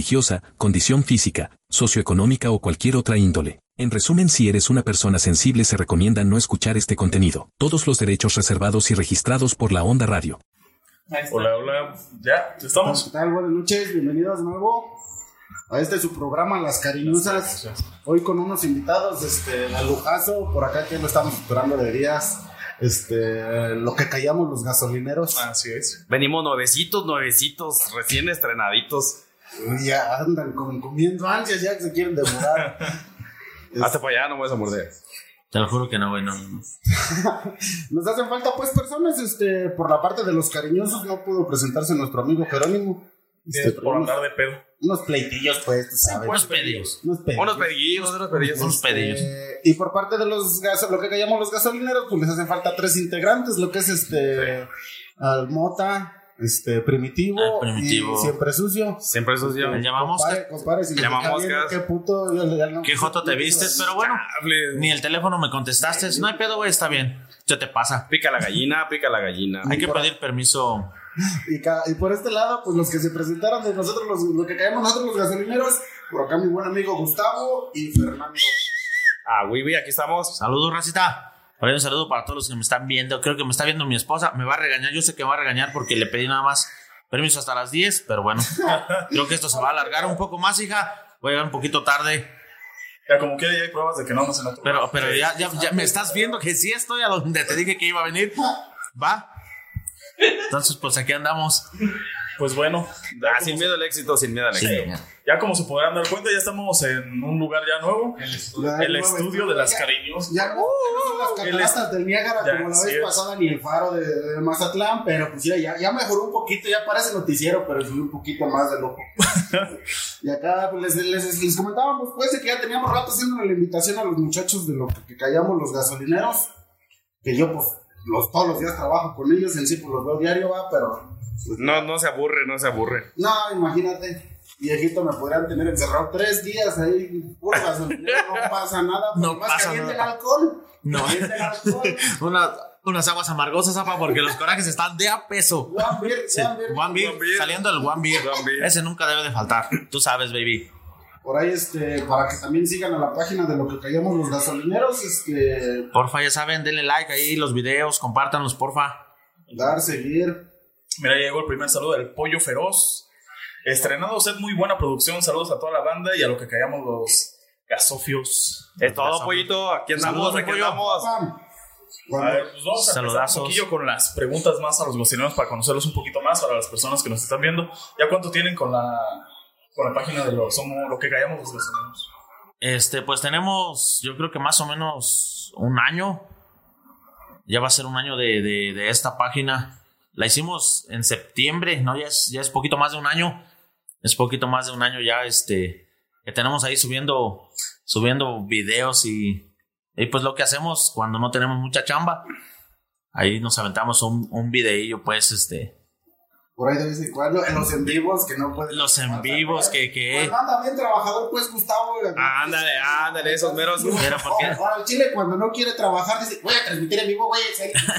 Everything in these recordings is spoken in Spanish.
religiosa, condición física, socioeconómica o cualquier otra índole. En resumen, si eres una persona sensible se recomienda no escuchar este contenido. Todos los derechos reservados y registrados por la Onda Radio. Hola, hola. ¿Ya? ¿Estamos? ¿Qué tal? Buenas noches, bienvenidos de nuevo a este su programa Las Cariñosas. Hoy con unos invitados, este, a lujazo, por acá que lo estamos esperando de días. Este, lo que callamos los gasolineros. Así es. Venimos nuevecitos, nuevecitos, recién estrenaditos. Ya andan con, comiendo ansias, ya que se quieren devorar. Hasta para allá no me vas a morder. Te lo juro que no, güey, no. Nos hacen falta, pues, personas, este, por la parte de los cariñosos, no pudo presentarse nuestro amigo Jerónimo. Este, por unos, andar de pedo. unos pleitillos, pues, tú sabes. Unos pedillos. Unos pedillos. Unos pedillos, unos pedillos. Unos pedillos. Eh, y por parte de los gas lo que llamamos los gasolineros, pues les hacen falta tres integrantes, lo que es este Almota, este Primitivo, Ah, Primitivo. y Siempre Sucio. Siempre sucio. Llamamos. Compare, compare, si le Llama está viendo, moscas. Qué puto, ya- ya no- Qué joto te vistes, pero bueno. Ni el teléfono me contestaste. No hay pedo, güey, está bien. Se te pasa. Pica la gallina, pica la gallina. Hay que pedir permiso. Y, por este lado, pues los que se presentaron de nosotros, los, lo que caemos nosotros los gasolineros, por acá mi buen amigo Gustavo y Fernando. Ah, Wibi, aquí estamos. Saludos, racita. Ahí un saludo para todos los que me están viendo. Creo que me está viendo mi esposa. Me va a regañar. Yo sé que me va a regañar porque le pedí nada más permiso hasta las 10, pero bueno. Creo que esto se va a alargar un poco más, hija. Voy a llegar un poquito tarde. Ya como quiera ya hay pruebas de que no, no se nota. Pero, pero ya, ya, ya me estás viendo que sí estoy a donde te dije que iba a venir. ¿Va? Entonces, pues aquí andamos. Pues bueno. Ah, sin miedo al éxito, sin miedo al éxito. Ya como se podrán dar cuenta, ya estamos en un lugar ya nuevo. Ya El estudio de las cariños. Ya no, no son las cataratas del Niágara ya, como la vez pasada ni el faro de, de Mazatlán, pero pues ya, ya, ya mejoró un poquito, ya parece noticiero, pero subió un poquito más de loco. y acá pues, les, les, les comentábamos pues de que ya teníamos rato haciendo la invitación a los muchachos de lo que, que callamos los gasolineros, que yo pues los, todos los días trabajo con ellos, en sí pues los veo diario, va, pero pues, No, no se aburre, no se aburre. no, imagínate. Viejito, me podrían tener encerrado tres días ahí, gasolinero, no pasa nada. No más pasa caliente nada. el alcohol. No. Caliente el alcohol. Una- unas aguas amargosas, apa, porque los corajes están de a peso. One beer, Sí, one beer. One beer, One beer. saliendo el One beer. One beer. Ese nunca debe de faltar. Tú sabes, baby. Por ahí, este, para que también sigan a la página de lo que callamos los gasolineros, este, Porfa, ya saben, denle like ahí los videos, compártanlos, porfa. dar, seguir. Mira, ya llegó el primer saludo del Pollo Feroz. Estrenado set muy buena producción. Saludos a toda la banda y a lo que callamos los gasofios. Es todo, pollito. Aquí andamos, Saludos, aquí andamos. A ver, pues vamos a empezar Saludazos. un poquillo con las preguntas más a los bocineros para conocerlos un poquito más, para las personas que nos están viendo. ¿Ya cuánto tienen con la, con la página de lo, somos, lo que callamos los bocineros? Este, pues tenemos, yo creo que más o menos un año. Ya va a ser un año de, de- de esta página. La hicimos en septiembre, ¿no? Ya es, ya es poquito más de un año. Es poquito más de un año ya, este, que tenemos ahí subiendo, subiendo videos y, y pues lo que hacemos cuando no tenemos mucha chamba. Ahí nos aventamos un, un videillo, pues, este, Por ahí de vez en cuando, en los en vivos, que no pueden. los en vivos que, que, Pues anda bien trabajador, pues, Gustavo. Ándale, ándale, esos meros. Pero, ¿por qué? Ahora, el Chile, cuando no quiere trabajar, dice, voy a transmitir en vivo, güey.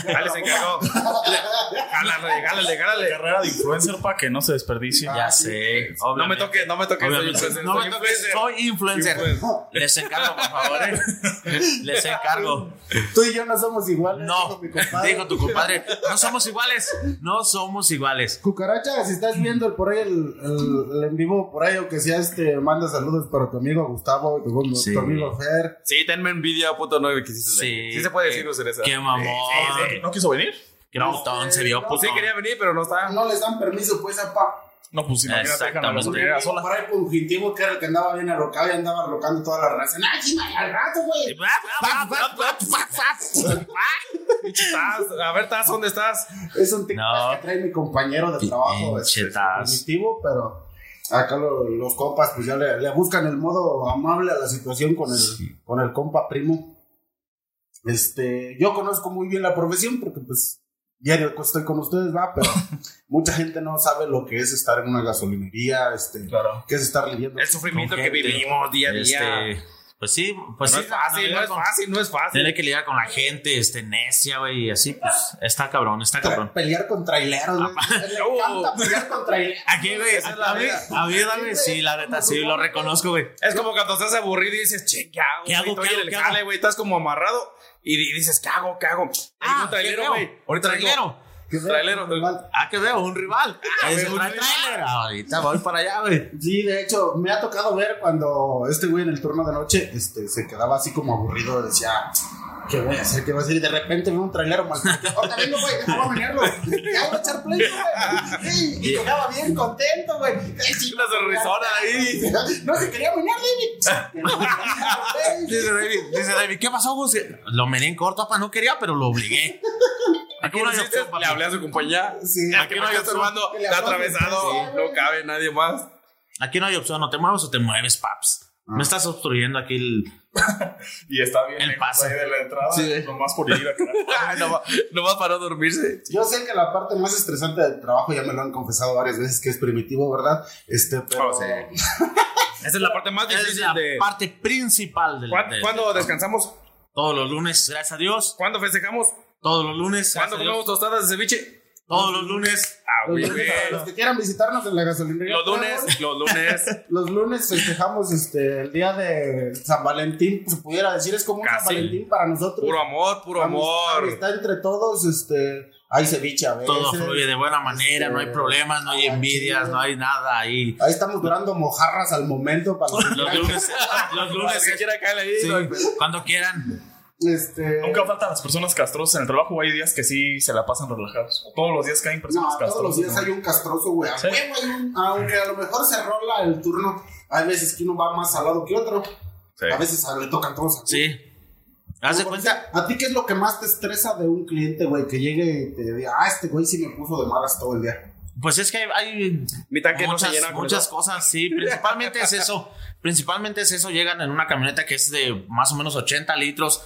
Dale, se encargó. Jálale, jálale, jálale. Carrera de influencer para que no se desperdicie. ya sé. No me obviamente. toque, no me toque. soy Obviamente. influencer, No soy me toques, influencer. soy influencer. Les encargo, por favor. ¿eh? Les encargo. Tú y yo no somos iguales. No, dijo tu compadre. No somos iguales. No somos iguales. Cucaracha, si estás viendo el- por ahí el, el- el en vivo, por ahí, aunque sea este, manda saludos para tu amigo Gustavo, tu, Sí. tu amigo Fer. Sí, tenme envidia, puto nueve que hiciste. Sí. Sí se puede decir, Cereza. Qué mamón. ¿No quiso venir? Qué botón se vio, No, puto. Sí quería venir, pero no está. No les dan permiso, pues, apa. No, pues imagínate, Exactamente. gasolinera sola. Por ahí Punjitivo, que era el que andaba bien alocado y andaba alocando toda la relación. ¡Ay, sí, al rato, güey! A ver, Taz, ¿dónde estás? Es un TikTok No. que trae mi compañero de trabajo, Pinche este, Taz. Punjitivo, pero Acá lo- los compas, pues ya le, le buscan el modo amable a la situación con el, con el compa primo. Este, yo conozco muy bien la profesión porque pues diario estoy con ustedes, va, pero mucha gente no sabe lo que es estar en una gasolinería, este, Claro. qué es estar lidiando. El sufrimiento Con que vivimos día a día. Este, pues sí, pues no sí, es fácil, no es con- fácil, no es fácil. Tener que lidiar con la gente, este, necia, güey, y así, pues, está cabrón, está Tra- cabrón. pelear con traileros, güey. Le encanta pelear con traileros. Aquí, güey, es la a mí, vida. a mí, dale, sí, la neta, sí, lo reconozco, güey. Es como cuando estás aburrido y dices, che, ¿qué hago? ¿Qué hago, güey? qué Estoy en hago, el qué jale, hago? güey. Estás como amarrado y di- dices, ¿qué hago? ¿Qué hago? Hay un trailero, ¿qué güey. Ahorita trailero. Vea, Trailero, rival. Ah, que veo, un rival. Es güey, un un trailer. Ahorita voy para allá, güey. Sí, de hecho, me ha tocado ver cuando este güey en el turno de noche este, se quedaba así como aburrido, decía, ¿qué voy a hacer? ¿Qué voy a hacer? Y de repente ve un trailero mal. Ahorita vengo, güey, déjame venirlo. Ya voy a echar play, güey. Sí, y llegaba bien contento, güey. Sí, Una sonrisona ahí. No se quería venir, David. Dice David, dice David, ¿qué pasó, Gus? Lo mené en corto, papá, no quería, pero lo obligué. Aquí no hay opción. Le hablé a su compañía. Sí. Aquí no hay opción. Está atravesado. No cabe nadie más. Aquí no hay opción, no te mueves o te mueves, paps. Me estás obstruyendo aquí el... Y está bien El ahí de la entrada. Sí. Nomás por ir a quedar. no, va- no va para no dormirse. Yo sé que la parte más estresante del trabajo, ya me lo han confesado varias veces, que es primitivo, ¿verdad? Este, pero... Oh, sí. Esa es la parte más Es difícil la de. parte principal del... ¿Cuán- del- ¿Cuándo descansamos? Todos los lunes, gracias a Dios. ¿Cuándo festejamos? Todos los lunes, ¿Cuándo comemos tostadas de ceviche? Todos los lunes. Ah, Los güey, lunes, los que quieran visitarnos en la gasolinería. Los lunes, los lunes. Los lunes festejamos este, el día de San Valentín, se pudiera decir, es como un San. Valentín para nosotros. Puro amor, puro Amistad, amor. Está entre todos, este, hay ceviche a veces. Todo fluye de buena manera, no hay este, problemas, no hay envidias, chido. no hay nada ahí. Ahí estamos durando mojarras al momento para los Los lunes, los lunes, que quiera caer ahí. sí, cuando quieran. Este, Nunca faltan las personas castrosas en el trabajo. Hay días que sí se la pasan relajados. O todos los días caen personas No, castrosas. todos los días ¿no? hay un castroso, güey. Sí. Aunque a lo mejor se rola el turno, hay veces que uno va más al lado que otro. Sí. A veces a- le tocan todos. a- Sí. Haz de Como cuenta. ¿A ti qué es lo que más te estresa de un cliente, güey? Que llegue y te diga, ah, este güey sí me puso de malas todo el día. Pues es que hay, hay Mi tanque no muchas, se llena con muchas cosas, sí. Principalmente es eso. Principalmente es eso. Llegan en una camioneta que es de más o menos 80 litros.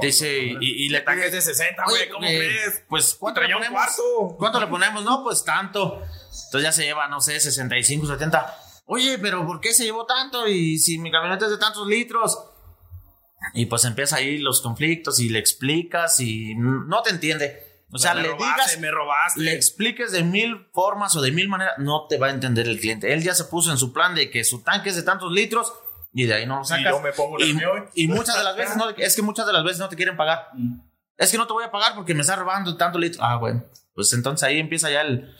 Dice, y, y le Mi tanque es pides, de 60, "Oye, güey. ¿Cómo eh, crees? Pues, ¿cuánto le ponemos? cuarto. ¿Cuánto le ponemos? No, pues tanto. Entonces ya se lleva, no sé, 65, 70. Oye, pero ¿por qué se llevó tanto? Y si mi camioneta es de tantos litros. Y pues empieza ahí los conflictos y le explicas y no te entiende. O sea, me le robaste, digas, me robaste. le expliques de mil formas o de mil maneras, no te va a entender el cliente. Él ya se puso en su plan de que su tanque es de tantos litros y de ahí no lo sacas. yo me pongo y, y muchas de las veces no, es que muchas de las veces no te quieren pagar. Es que no te voy a pagar porque me está robando tanto litro. Ah, bueno. Pues entonces ahí empieza ya el,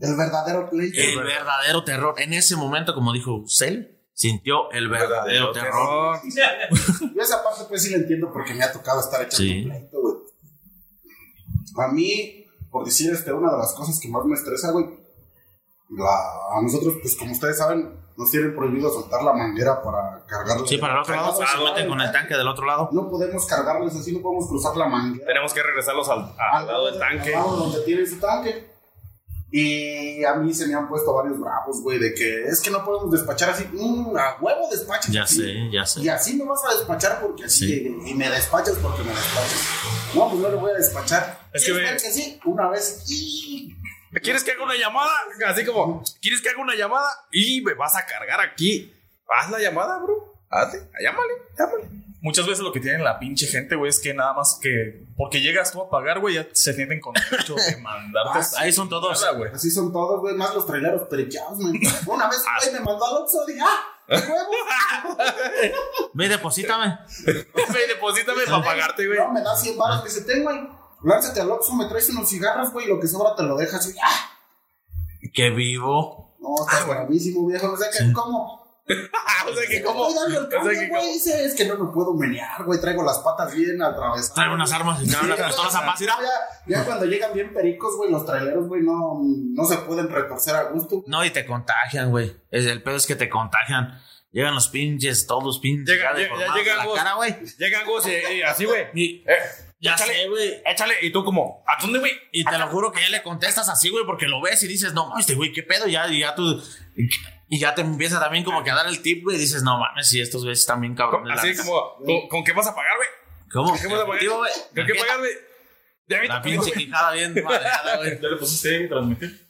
El verdadero pleito. el verdadero terror. En ese momento, como dijo Cell, sintió el verdadero, terror. Yo esa parte pues sí la entiendo porque me ha tocado estar echando Sí. un pleito, güey. A mí, por decir este, una de las cosas que más me estresa, güey, la- a nosotros, pues como ustedes saben, nos tienen prohibido soltar la manguera para cargarla. Sí, para el otro lado meten con el tanque del otro lado. No podemos cargarles así, no podemos cruzar la manguera. Tenemos que regresarlos al, al lado del tanque. Al lado donde tiene su tanque. Y a mí se me han puesto varios bravos, güey, de que es que no podemos despachar así. Mm, a huevo despachas. Ya así. sé, ya sé. Y así me vas a despachar porque así Sí. Y me despachas porque me despachas. No, pues no le voy a despachar. Es que ¿Quieres ve- ver que sí? Una vez. Y... ¿Quieres que haga una llamada? Así como, ¿quieres que haga una llamada? Y me vas a cargar aquí. Haz la llamada, bro. Hazte, llámale, llámale. Muchas veces lo que tienen la pinche gente, güey, es que nada más que porque llegas tú a pagar, güey, ya se sienten con derecho de mandarte. Ah, sí. Ahí son todos. Nada, güey. Así son todos, güey, más los traileros periqueados, man. Una vez, güey, me mandó al Oxxo, dije, ¡ah! ¡Huevo! Ve, deposítame. Ve, deposítame para pagarte, güey. No, me da 100 baros, me dice, ten, güey. Lánzate al Oxxo, me traes unos cigarros, güey, y lo que sobra te lo dejas. Y, ¡ah! Que vivo. No, está bravísimo, viejo. O sea, que, ¿cómo? o sea que como. estoy dando el o sea que güey. como. Dice, es que no me puedo menear, güey. Traigo las patas bien atravesadas. Trae unas armas y trae unas pistolas a paz. mira. Ya, ya cuando llegan bien pericos, güey, los traileros, güey, no, no se pueden retorcer a gusto. No, y te contagian, güey. Es- El pedo es que te contagian. Llegan los pinches, todos pinches. Llega- ya llega- ya llegan la vos. cara, güey. Llegan Gus y, y así, güey. Y- Eh, Ya échale, sé, güey. Échale. Y tú como, ¿a dónde, güey? Y te lo juro que ya le contestas así, güey, porque lo ves y dices, no mames, este güey, qué pedo, ya, y ya tú. Y ya te empieza también como que a dar el tip, güey, y dices, no mames, si estos güeyes están bien cabrones. Así como, ¿con, con qué vas a pagar, güey? ¿Cómo? ¿Con qué vas a pagar? Güey. ¿Con qué pagas, güey? La pinche quijada bien madreada, güey. Ya le pusiste ahí transmitir.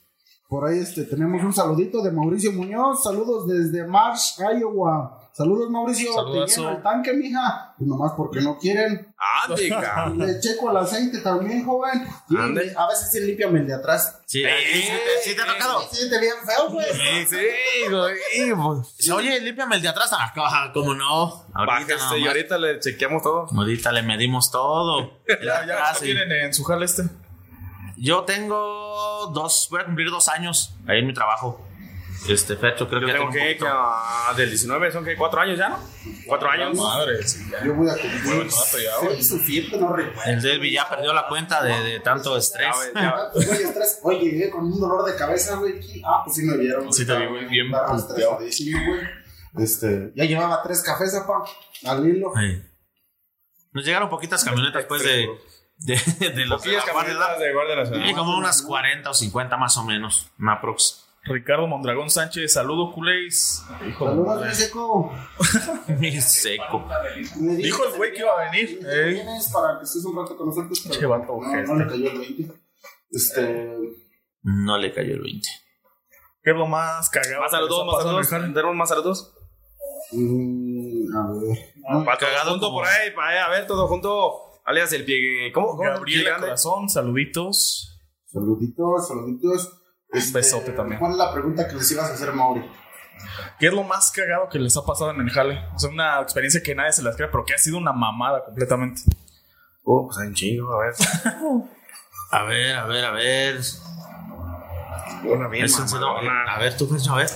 Por ahí este, tenemos un saludito de Mauricio Muñoz. Saludos desde Marsh, Iowa. Saludos, Mauricio. Saludazo. Te lleno el tanque, mija. Pues nomás porque no quieren. Cabrón. Le checo el aceite también, joven. Y Ande. a veces sí límpiame el de atrás. Sí, Eh, sí, sí te- sí te ha tocado. Se siente bien feo, pues. Sí, sí, güey. pues, Oye, límpiame el de atrás. Ah, ah, ¿cómo no? Ahorita, Bájese y ahorita le chequeamos todo. Ahorita le medimos todo. Ya, ya, atrás, ¿qué sí. tienen en su jale este? Yo tengo dos, voy a cumplir dos años ahí en mi trabajo. Este, fecho, creo Yo que ya tengo que, ah, del 19, son que cuatro años ya, ¿no? Cuatro años. Madre, sí, ya. Yo voy a Muy cumplir no recuerdo. El Delby ya perdió la cuenta de, de tanto estrés. Ya, güey, ya. Oye, estrés. Oye, llegué con un dolor de cabeza, güey. Ah, pues sí me vieron. Sí te vi, güey, bien. Este, ya llevaba tres cafés, apa, al hilo. Sí. Nos llegaron poquitas camionetas, pues, de, de, de los de la Guardia de Nacional. como unas 40 o 50 más o menos. Una. Ricardo Mondragón Sánchez, saludo, culéis. Hijo Saludos, mi seco. Mi seco. Dijo el güey que iba a venir. ¿eh? Para que estés un rato con nosotros. pero Che, vato, no, no le cayó el 20. Este. No le cayó el 20. ¿Qué es lo más cagado? Más saludos, más saludos. ¿Tenemos más saludos? mm, a ver. Ah, Para cagado todo junto como- por ahí, para ahí, a ver, todo junto. Alias el pie. ¿Cómo? cómo? Gabriela. Corazón, saluditos. Saluditos, saluditos. Este, besote también. ¿Cuál es la pregunta que les ibas a hacer, Mauri? ¿Qué es lo más cagado que les ha pasado en el jale? O sea, una experiencia que nadie se las cree, pero que ha sido una mamada completamente. Oh, pues hay un chingo, a ver. A ver, a ver, a ver. Una bien mamalona. a ver, tú, Fercho, a ver.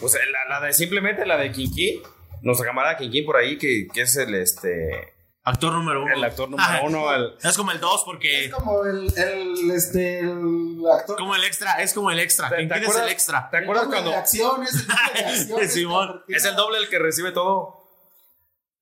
Pues eh, la, la de simplemente la de Kinky. Nuestra camarada Kinky por ahí, que, que es el este. Actor número uno. El actor número Ah, uno. El, Es como el 2 porque. Es como el, el, este, el actor. Como el extra, es como el extra. ¿Te- ¿Quién te es el extra? ¿Te acuerdas cuando.? de acciones, el doble de acciones, Simón. cabrón. Es el doble el que recibe todo.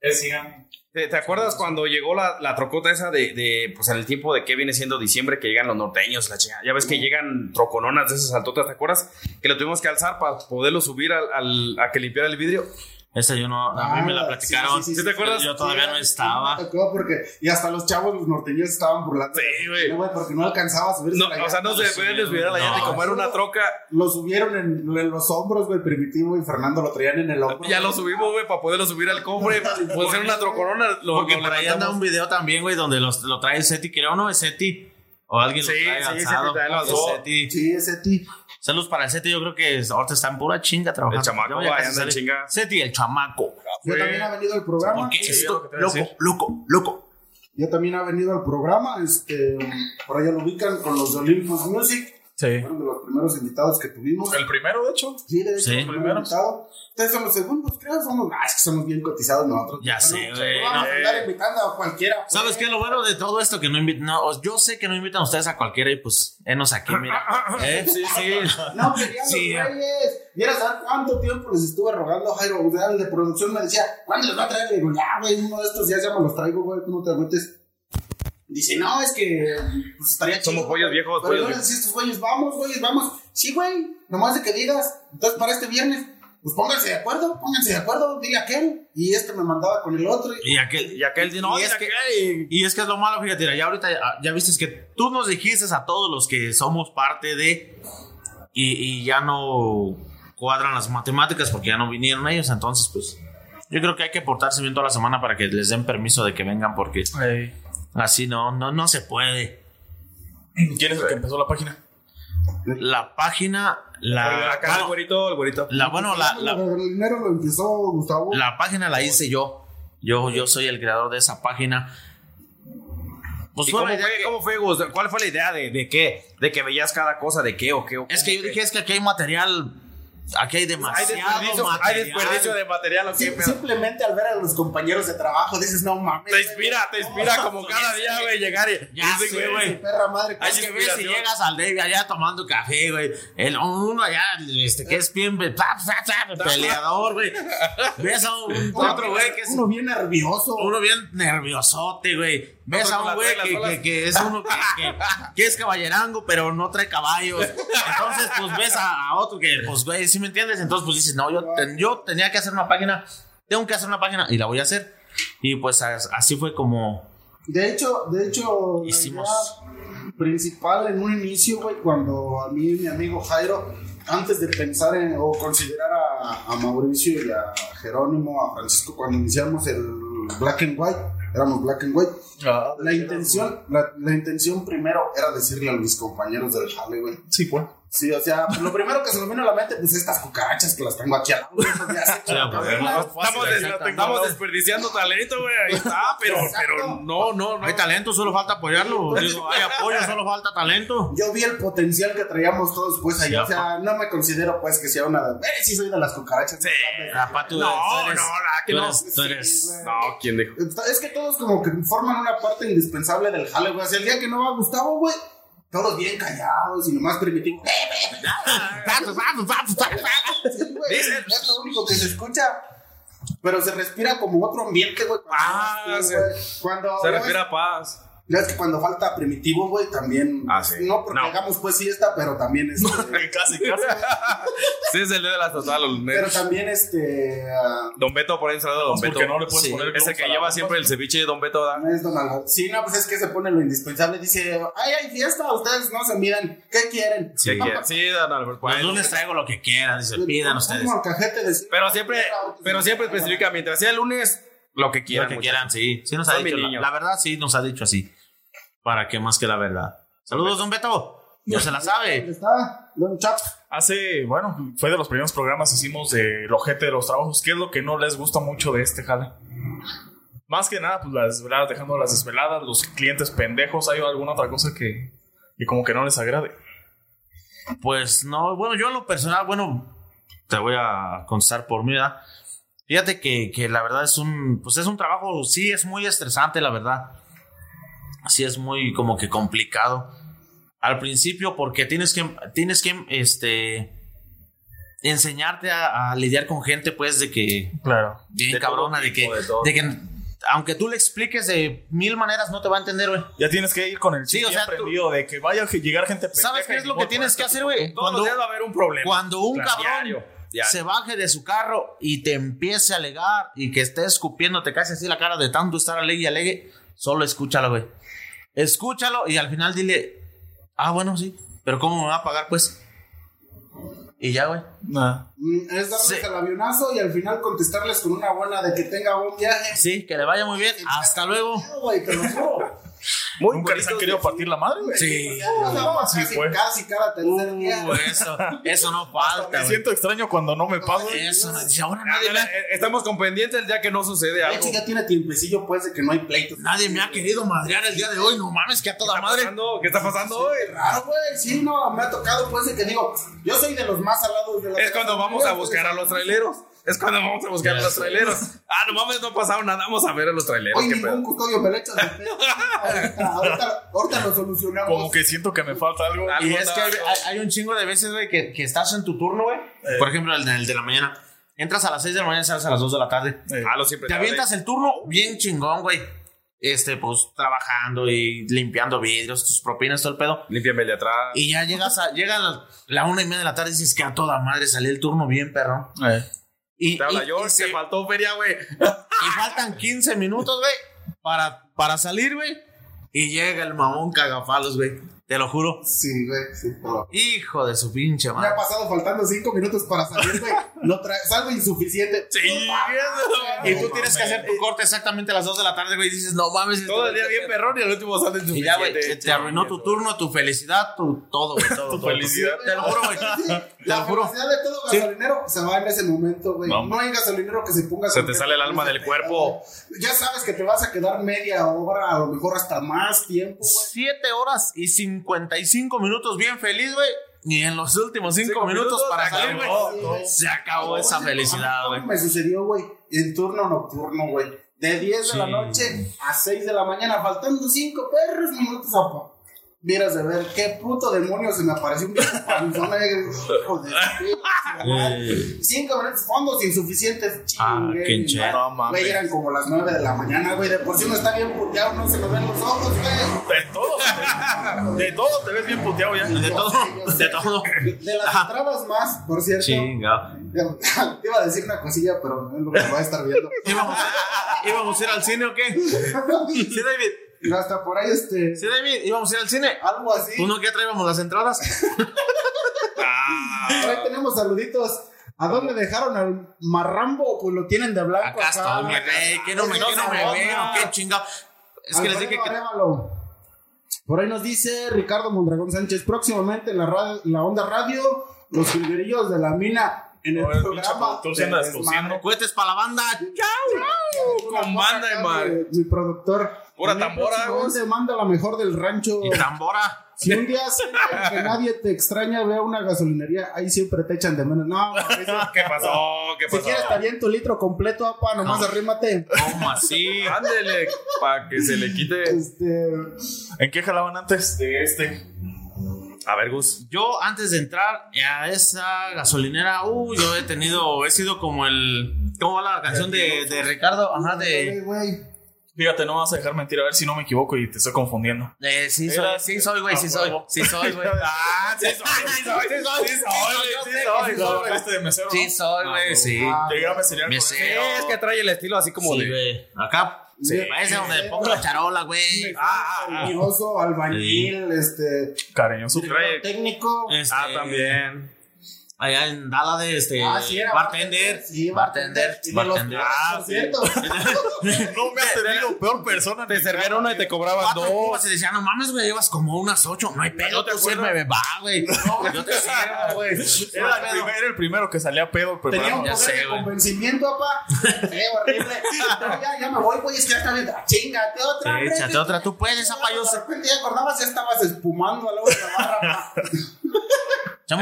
Es sigan. ¿Te, te acuerdas cuando llegó la, la trocota esa de, de, pues en el tiempo de que viene siendo diciembre, que llegan los norteños, la chingada? Ya ves que llegan trocononas de esas altotas, ¿te acuerdas? Que lo tuvimos que alzar para poderlo subir al, al- a que limpiara el vidrio. Ese yo no. A mí me la Ah, platicaron. sí, sí, sí, ¿Sí te acuerdas? Yo todavía no Sí, estaba. me tocó porque, y hasta los chavos, los norteños estaban burlando. Sí, güey. No, porque no alcanzaba a subirse. No, la o sea, no se pueden desviar a la llanta y como era una troca, Lo subieron en, en los hombros, güey, Primitivo y Fernando lo traían en el hombro. ya lo subimos, güey, para poderlo subir al cofre. Pues era una troconona. Lo, Porque lo por ahí anda un video también, güey, donde los- lo trae Seti, creo, ¿no? Es Seti. O alguien Sí, lo trae sí, alzado. Seti alzó. Seti. Sí, ese ti. Saludos para el Seti, yo creo que ahorita está en pura chinga trabajando. El chamaco, Yo ya anda en salí. chinga. Seti, el chamaco. Ya también ha venido al programa. Porque Sí, esto, loco, loco, loco. Ya también ha venido al programa. Este, por allá lo ubican con los de Olympus Music. Sí. Fueron de los primeros invitados que tuvimos. El primero, de hecho. Sí, de hecho, Sí. el primer invitado. Ustedes son los segundos, creo. Somos, ah, es que somos bien cotizados nosotros. Ya sé, no, güey, no Vamos a andar invitando a cualquiera. pues. ¿Sabes qué? Lo bueno de todo esto que no invitan. No, yo sé que no invitan ustedes a cualquiera y pues, enos aquí, mira. ¿Eh? Sí, sí. No, querían Sí. los reyes. Vieras a ver cuánto tiempo les estuve rogando a Jairo. El de producción me decía, ¿cuándo les va a traer? Le digo, ya, güey, uno de estos días ya me los traigo, güey, tú no te agüites. Dice, no, es que pues, estaría chido. Somos pollos viejos, Pero pollos yo les viejos. estos güeyes, vamos, güeyes, vamos. Sí, güey, nomás de que digas. Entonces, para este viernes, pues pónganse de acuerdo, pónganse de acuerdo, dile a aquel. Y este me mandaba con el otro. Y, Y aquel. Y aquel dice, no, Y y es que-. Y es que es lo malo, fíjate, ya ahorita ya, ya viste que tú nos dijiste a todos los que somos parte de. Y, y ya no cuadran las matemáticas porque ya no vinieron ellos, entonces, pues. Yo creo que hay que portarse bien toda la semana para que les den permiso de que vengan porque así no, no, no se puede. ¿Quién es el que empezó la página? La página, la. Acá el bueno, güerito, el güerito. la, bueno, la, la, el dinero lo empezó Gustavo. La página la hice yo. Yo, yo soy el creador de esa página. Pues ¿Y fue cómo fue, que- cómo fue, Gus? ¿Cuál fue la idea de, de qué? ¿De que veías cada cosa? ¿De qué o qué? o Es que yo dije, es que aquí hay material. Aquí hay Hay demasiado desperdicio, hay material. desperdicio de material. ¿o Sí, simplemente al ver a los compañeros de trabajo dices, no mames. Te inspira, te inspira como cada día, güey, llegar y... Ya y- sé, güey. perra madre. Es que ves si llegas al David allá tomando café, güey. El uno allá, este, que es bien pe- pa, pa, pa, peleador, güey. Ves a un, otro güey que es Uno bien nervioso. uno bien nerviosote, güey. Ves a un güey que, que- que es uno que, que- que es caballerango, pero no trae caballos. Entonces, pues ves a, a otro que, pues, güey, ¿sí me entiendes? Entonces, pues dices, no, yo, ten- yo tenía que hacer una página, tengo que hacer una página y la voy a hacer. Y pues as- así fue como De hecho, de hecho, la Hicimos- idea principal en un inicio, güey, cuando a mí mi amigo Jairo, antes de pensar en o considerar a, a Mauricio y a Jerónimo, a Francisco, cuando iniciamos el Black and White, éramos Black and White, Ah, la intención, la, la intención primero era decirle a mis compañeros del jale, güey. Sí, pues. Sí, o sea, lo primero que se me vino a la mente, pues estas cucarachas que las tengo aquí al lado, pues. Estamos, des- Exacto. estamos desperdiciando talento, güey. Ahí está, pero, pero no, no, no. Hay talento, solo falta apoyarlo. Digo, hay apoyo, solo falta talento. Yo vi el potencial que traíamos todos, pues, allá. O sea, no me considero, pues, que sea una de. Eh, sí, soy de las cucarachas. Sí. Tú No, tú eres- no, la que tú no. eres- tú eres- Sí, güey. No, ¿quién dijo? Es que todos como que forman una parte indispensable del jale, güey. O sea, el día que no va Gustavo, güey, todos bien callados y nomás primitivos. Sí, güey, es lo único que se escucha. Pero se respira como otro ambiente, güey. Ah, güey. Cuando, Se respira paz. Ya ves que cuando falta primitivo, güey, también. Ah, sí. No porque No. hagamos pues siesta, pero también este. Casi, casi. Sí, es el día de la total. pero también este. ah, Don Beto, por ahí un saludo a Don Beto. Porque no le puedes Sí. poner Ese globos que lleva siempre el ceviche de Don Beto, ¿da? No es Don. Sí, no, pues es que se pone lo indispensable. Dice, ay, hay fiesta, ustedes no se miran. ¿Qué quieren? Sí, que- sí, Don Alberto. Los lunes traigo lo que quieran, dice, pidan ustedes. Como el cajete de- Pero siempre, pero siempre especifica, mientras sea el lunes, lo que Lo quieran. que muchachos. sí. Sí nos ha Son dicho. La, verdad, sí nos ha dicho así. ¿Para qué más que la verdad? Saludos, don Beto. Ya se la ¿Dónde sabe. está? Don Chap. Hace, bueno, fue de los primeros programas que hicimos de el ojete de los trabajos. ¿Qué es lo que no les gusta mucho de este jale? Más que nada, pues las desveladas, dejando las desveladas, los clientes pendejos. ¿Hay alguna otra cosa que, que como que no les agrade? Pues no, bueno, yo en lo personal, bueno, te voy a contestar por mí, ¿verdad? Fíjate que, que la verdad es un, pues es un trabajo, sí, es muy estresante, la verdad. Sí, es muy como que complicado. Al principio, porque tienes que, tienes que, este, enseñarte a, a lidiar con gente, pues, de que, Claro. bien De cabrona, de que, de que, aunque tú le expliques de mil maneras, no te va a entender, güey. Ya tienes que ir con el Sí, chip o bien sea, tú- prendido de que vaya a llegar gente. ¿Sabes qué es lo que tienes que hacer, güey? Todos Cuando- los días va a haber un problema. Cuando un cabrón se baje de su carro y te empiece a alegar y que esté escupiendo, te casi así la cara de tanto estar alegue y alegue, solo escúchalo, güey. Escúchalo y al final dile, ah, bueno, sí, pero ¿cómo me va a pagar, pues? Y ya, güey. Nah. Mm, Es darles Sí. el avionazo y al final contestarles con una buena de que tenga buen viaje. Sí, que le vaya muy bien. Hasta luego. Te lo. Muy ¿Nunca les han querido de- partir la madre, güey? Sí. Damos sí, casi, fue. casi cada tercer día. Uh, eso, eso no falta, Me siento extraño cuando no me pasa. Eso no dice, ahora Ah, nadie me, eh, Estamos con pendientes el día que no sucede De algo. hecho, ya tiene tiempecillo, pues, de que no hay pleitos. nadie me ha querido madrear el día de hoy. No mames, que a toda ¿Qué madre. pasando? ¿Qué está pasando hoy? Raro, güey. Sí, no, me ha tocado, pues, de que digo, yo soy de los más alados de la Es cuando vamos a buscar a los traileros. Es cuando vamos a buscar a los traileros. Ah, no mames, no ha pasado nada. Vamos a ver a los traileros. Hoy ¿Qué ningún pedo? custodio me de pedo. ahorita, ahorita, ahorita lo solucionamos. Como que siento que me falta algo. Algo Y es que hay, un chingo de veces, güey, que, que estás en tu turno, güey. Por ejemplo, el, de- el de la mañana. Entras a las 6 de la mañana y sales a las 2 de la tarde. Eh, Ah, lo siempre. Te avientas el turno bien chingón, güey. Este, pues, trabajando y limpiando vidrios, tus propinas, todo el pedo. Límpiame el de atrás. Y ya llegas a, llega la, la una y media de la tarde y dices que a toda madre salió el turno bien, perro. eh. Y, Te habla y- George, y se- que faltó feria, güey. y faltan 15 minutos, güey, para, para salir, güey. Y llega el mamón cagafalos, güey. Te lo juro. Sí, güey, sí, pero... Hijo de su pinche Me ha madre. pasado faltando cinco minutos para salir, güey. Lo salgo insuficiente. Sí, Y tú tienes que hacer tu corte exactamente a las 2 de la tarde, güey. Y dices, no mames. Todo el día bien perrón y el último sale en Y ya, güey, te, te arruinó tu turno, tu felicidad, tu todo, güey. Todo, Tu todo. felicidad. Te lo juro, güey. Sí, Te la lo juro. felicidad de todo Sí. gasolinero se va en ese momento, güey. No hay gasolinero que se ponga Se te sale el alma del cuerpo. Ya sabes que te vas a quedar media hora, a lo mejor hasta más tiempo, güey. 7 horas y 55 minutos bien feliz, güey. Y en los últimos 5 Cinco minutos, minutos, para salir, güey. Sí. Se acabó esa felicidad, güey. ¿Cómo me sucedió, güey? En turno nocturno, güey. De 10 de la Sí. noche a 6 de la mañana, faltando 5 perros minutos a vieras de ver qué puto demonio se me apareció un panzón ahí, hijo de Eh. Cinco minutos, fondos insuficientes, Ah, chingue. qué che. No mames. Güey, eran como las nueve de la mañana, güey. De por sí no está bien puteado, no se nos ven los ojos, güey. De todo, de todo te ves bien puteado ya. De todo, de todo. De las entradas más, por cierto. Chinga. Te iba a decir una cosilla, pero no es lo que voy a estar viendo. ¿Íbamos, ¿Íbamos a ir al cine o qué? Sí, David. Y hasta por ahí, este. Sí, David, íbamos a ir al cine. Algo así. ¿Tú no que traíamos las entradas? Por ahí tenemos saluditos. ¿A dónde dejaron al marrambo? Pues lo tienen de blanco. Acá está, mi rey. Que no me, no me ven, o qué chingado. Es que les dije que. Arévalo. Por ahí nos dice Ricardo Mondragón Sánchez. Próximamente en la, radio, en la onda radio, los jilguerillos de la mina en el programa. pinche productor se de anda Desmadre. descosiendo. Cohetes para la banda. ¡Chao! Con banda mar. de Mi productor. Pura tambora, once manda la mejor del rancho. Y tambora. Si un día que nadie te extraña, ve a una gasolinería, ahí siempre te echan de menos. No, eso- ¿Qué pasó? ¿Qué si pasó? quieres te aviento litro completo, apa, nomás No. arrímate. ¿Cómo así? Ándele, para que se le quite. Este, ¿En qué jalaban antes de este? A ver, Gus. Yo antes de entrar a esa gasolinera, uh, yo he tenido, he sido como el. ¿Cómo va la canción de, de Ricardo? Ajá, de. güey. Fíjate, no me vas a dejar mentir a ver si no me equivoco y te estoy confundiendo. sí soy, sí soy, güey, sí Ah, soy, sí soy, güey. Ah, sí soy, sí soy, sí soy, sí soy, sí soy. Sí soy, güey, sí. Ah, Llegué a Mesero. él. Es que trae el estilo así como Sí, de. Acá, Sí. parece donde pongo la charola, güey. cariñoso, albañil, este, Cariñoso. Técnico. Este, Ah, también. Allá en Dala de este. Ah, sí, era bartender. Sí, bartender. Los Bartender. Ah, por sí. cierto. No me has tenido peor persona. Te servían una y te cobraban Cuatro dos. cubas y decía, no mames, güey, llevas como unas ocho. No hay pedo, ¿No te tú sírveme, va, güey. Yo te sirvo, güey. Era el, primer- era el primero que salía pedo Tenía un poder sé, de convencimiento, apa. Sí, horrible. Pero ya, ya me voy, güey, es que ya está bien. Chingate otra. Sí, échate otra, tú puedes, apa, yo De repente ya acordabas, ya estabas espumando a la otra barra.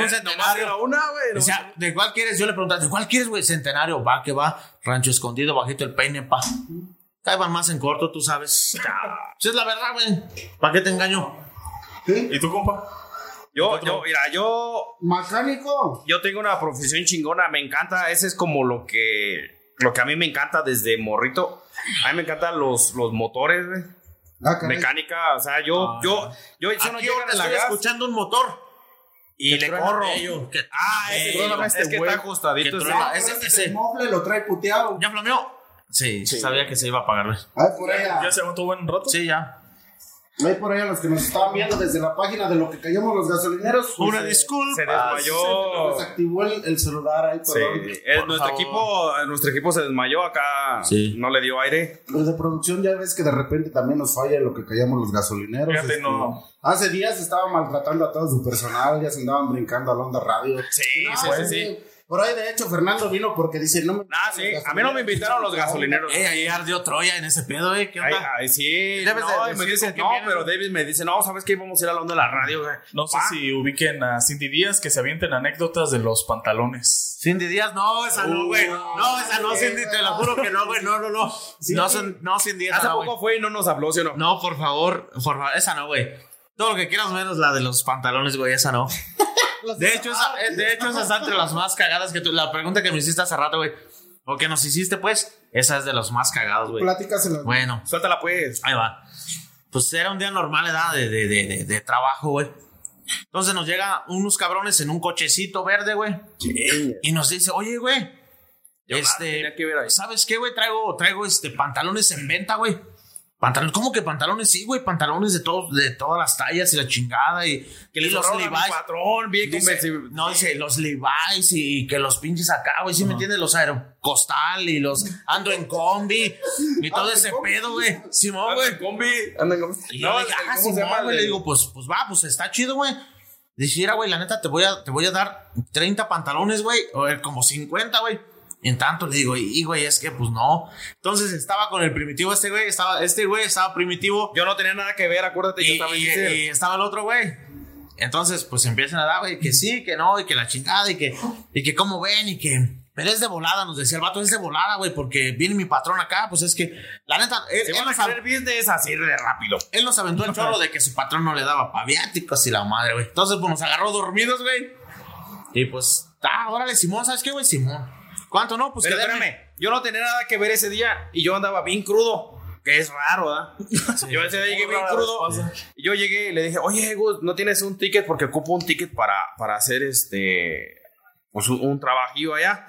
Centenario. era una, güey. Decía, ¿de cuál quieres? Yo le preguntaba, ¿de cuál quieres, güey? Centenario, va, que va. Rancho escondido, bajito el peine, pa. Caiban más en corto, tú sabes. Sí, es la verdad, güey. ¿Para qué te engaño? ¿Sí? ¿Y tú, compa? Yo, yo, mira, yo, Mecánico. yo tengo una profesión chingona. Me encanta. Ese es como lo que, lo que a mí me encanta desde morrito. A mí me encantan los, los motores, güey. Ah. Mecánica, o sea, yo, yo, yo, si no Aquí llegan ahorita a la estoy gas escuchando un motor. Y le corro. que Ah, ese, bello. es que está ajustadito. Que ese. truena. Ah, ese- ese, ese. el mofle lo trae puteado. ¿Ya flameó? Sí, sabía que se iba a pagar, güey. Ay, por ahí, a- ¿Ya se aguantó buen rato? Sí, ya. Ay, por ahí a los que nos estaban viendo desde la página de lo que callamos los gasolineros. pues, Una eh, disculpa. Se Se desmayó. desactivó el, el celular ahí, Sí, perdón. eh, Por nuestro favor. equipo, eh, nuestro equipo se desmayó acá, Sí. no le dio aire. Los de producción ya ves que de repente también nos falla lo que callamos los gasolineros. Fíjate, este, no. Hace días estaba maltratando a todo su personal, ya se andaban brincando a la onda radio. Sí, Ah, sí, sí, sí. Por ahí, de hecho, Fernando vino porque dice, no me... Ah, sí, a mí no me invitaron los gasolineros. Eh, ahí ardió Troya en ese pedo, eh. ¿Qué Ay, onda? ay, sí, Debes no, de me no, pero David me dice, no, ¿sabes qué? Vamos a ir a la onda de la radio, güey. No sé si ubiquen a Cindy Díaz que se avienten anécdotas de los pantalones. Cindy Díaz, no, esa no, güey. No, esa no, Cindy, te lo juro que no, güey. No, no, no. No, son- no Cindy, esa Hace no, poco fue y no nos habló, ¿sí o no? No, por favor, por favor, esa no, güey. Todo lo que quieras menos la de los pantalones, güey, esa no. De hecho, esa, eh, de hecho, entre las más cagadas que tú. La pregunta que me hiciste hace rato, güey. O que nos hiciste, pues, esa es de los más cagados, güey. Platícaselas. Bueno, Suéltala, pues. Ahí va. Pues era un día normal, ¿verdad? De, de, de, de, de trabajo, güey. Entonces nos llega unos cabrones en un cochecito verde, güey. Y nos dice, oye, güey. Este, ver ahí. ¿sabes qué, güey? Traigo, traigo este pantalones en venta, güey. Pantalones, ¿cómo que pantalones? Sí, güey, pantalones de todos, de todas las tallas y la chingada y, Que y le los Levi's. patrón, bien Dice, no, dice los Levi's y que los pinches acá, güey, ¿sí me entiendes? Los aerocostal y los ando en combi y todo Ando ese combi. pedo, güey. Simón, güey. en combi, anda en combi. Y No, dije, ah, ¿cómo se Simón, llama? güey. Le digo, pues, pues va, pues está chido, güey. Dice, mira, güey, la neta, te voy a, te voy a dar 30 pantalones, güey, o eh, como 50, güey. En tanto le digo, y güey, es que pues no. Entonces estaba con el primitivo este güey, estaba, este güey estaba primitivo. Yo no tenía nada que ver, acuérdate Y, estaba en y- y estaba el otro güey. Entonces, pues empiezan a dar, güey, que sí, que no, y que la chingada, y que, y que cómo ven, y que, Pero es de volada, nos decía el vato, es de volada, güey, porque viene mi patrón acá, pues es que, la neta, él, él a nos, querer business así de rápido. él nos aventó el chorro de que su patrón no le daba paviáticos y la madre, güey. Entonces, pues nos agarró dormidos, güey. Y pues, ah, órale, Simón, ¿sabes qué, güey? Simón. ¿Cuánto no? Pues espérame, yo no tenía nada que ver ese día y yo andaba bien crudo. Que es raro, ¿verdad? Yo ese día llegué bien crudo. Y yo llegué y le dije, oye, Gus, ¿no tienes un ticket? Porque ocupo un ticket para, para hacer este. Pues un, un trabajillo allá.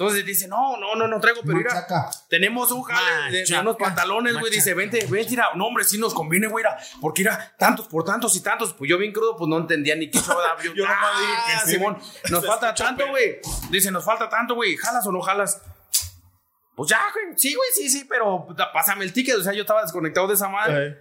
Entonces dice, no, no, no, no traigo, pero mira, tenemos un jale de, unos pantalones, güey. Dice, vente, vente, mira, no, hombre, sí nos conviene, güey, porque era tantos por tantos y tantos. Pues yo bien crudo, pues no entendía ni qué estaba. Yo, Yo nomás dije que "Ah, sí". Simón, nos falta tanto, güey. Dice, nos falta tanto, güey, ¿jalas o no jalas? Pues ya, güey, sí, güey, sí, sí, pero pásame el ticket. O sea, yo estaba desconectado de esa madre.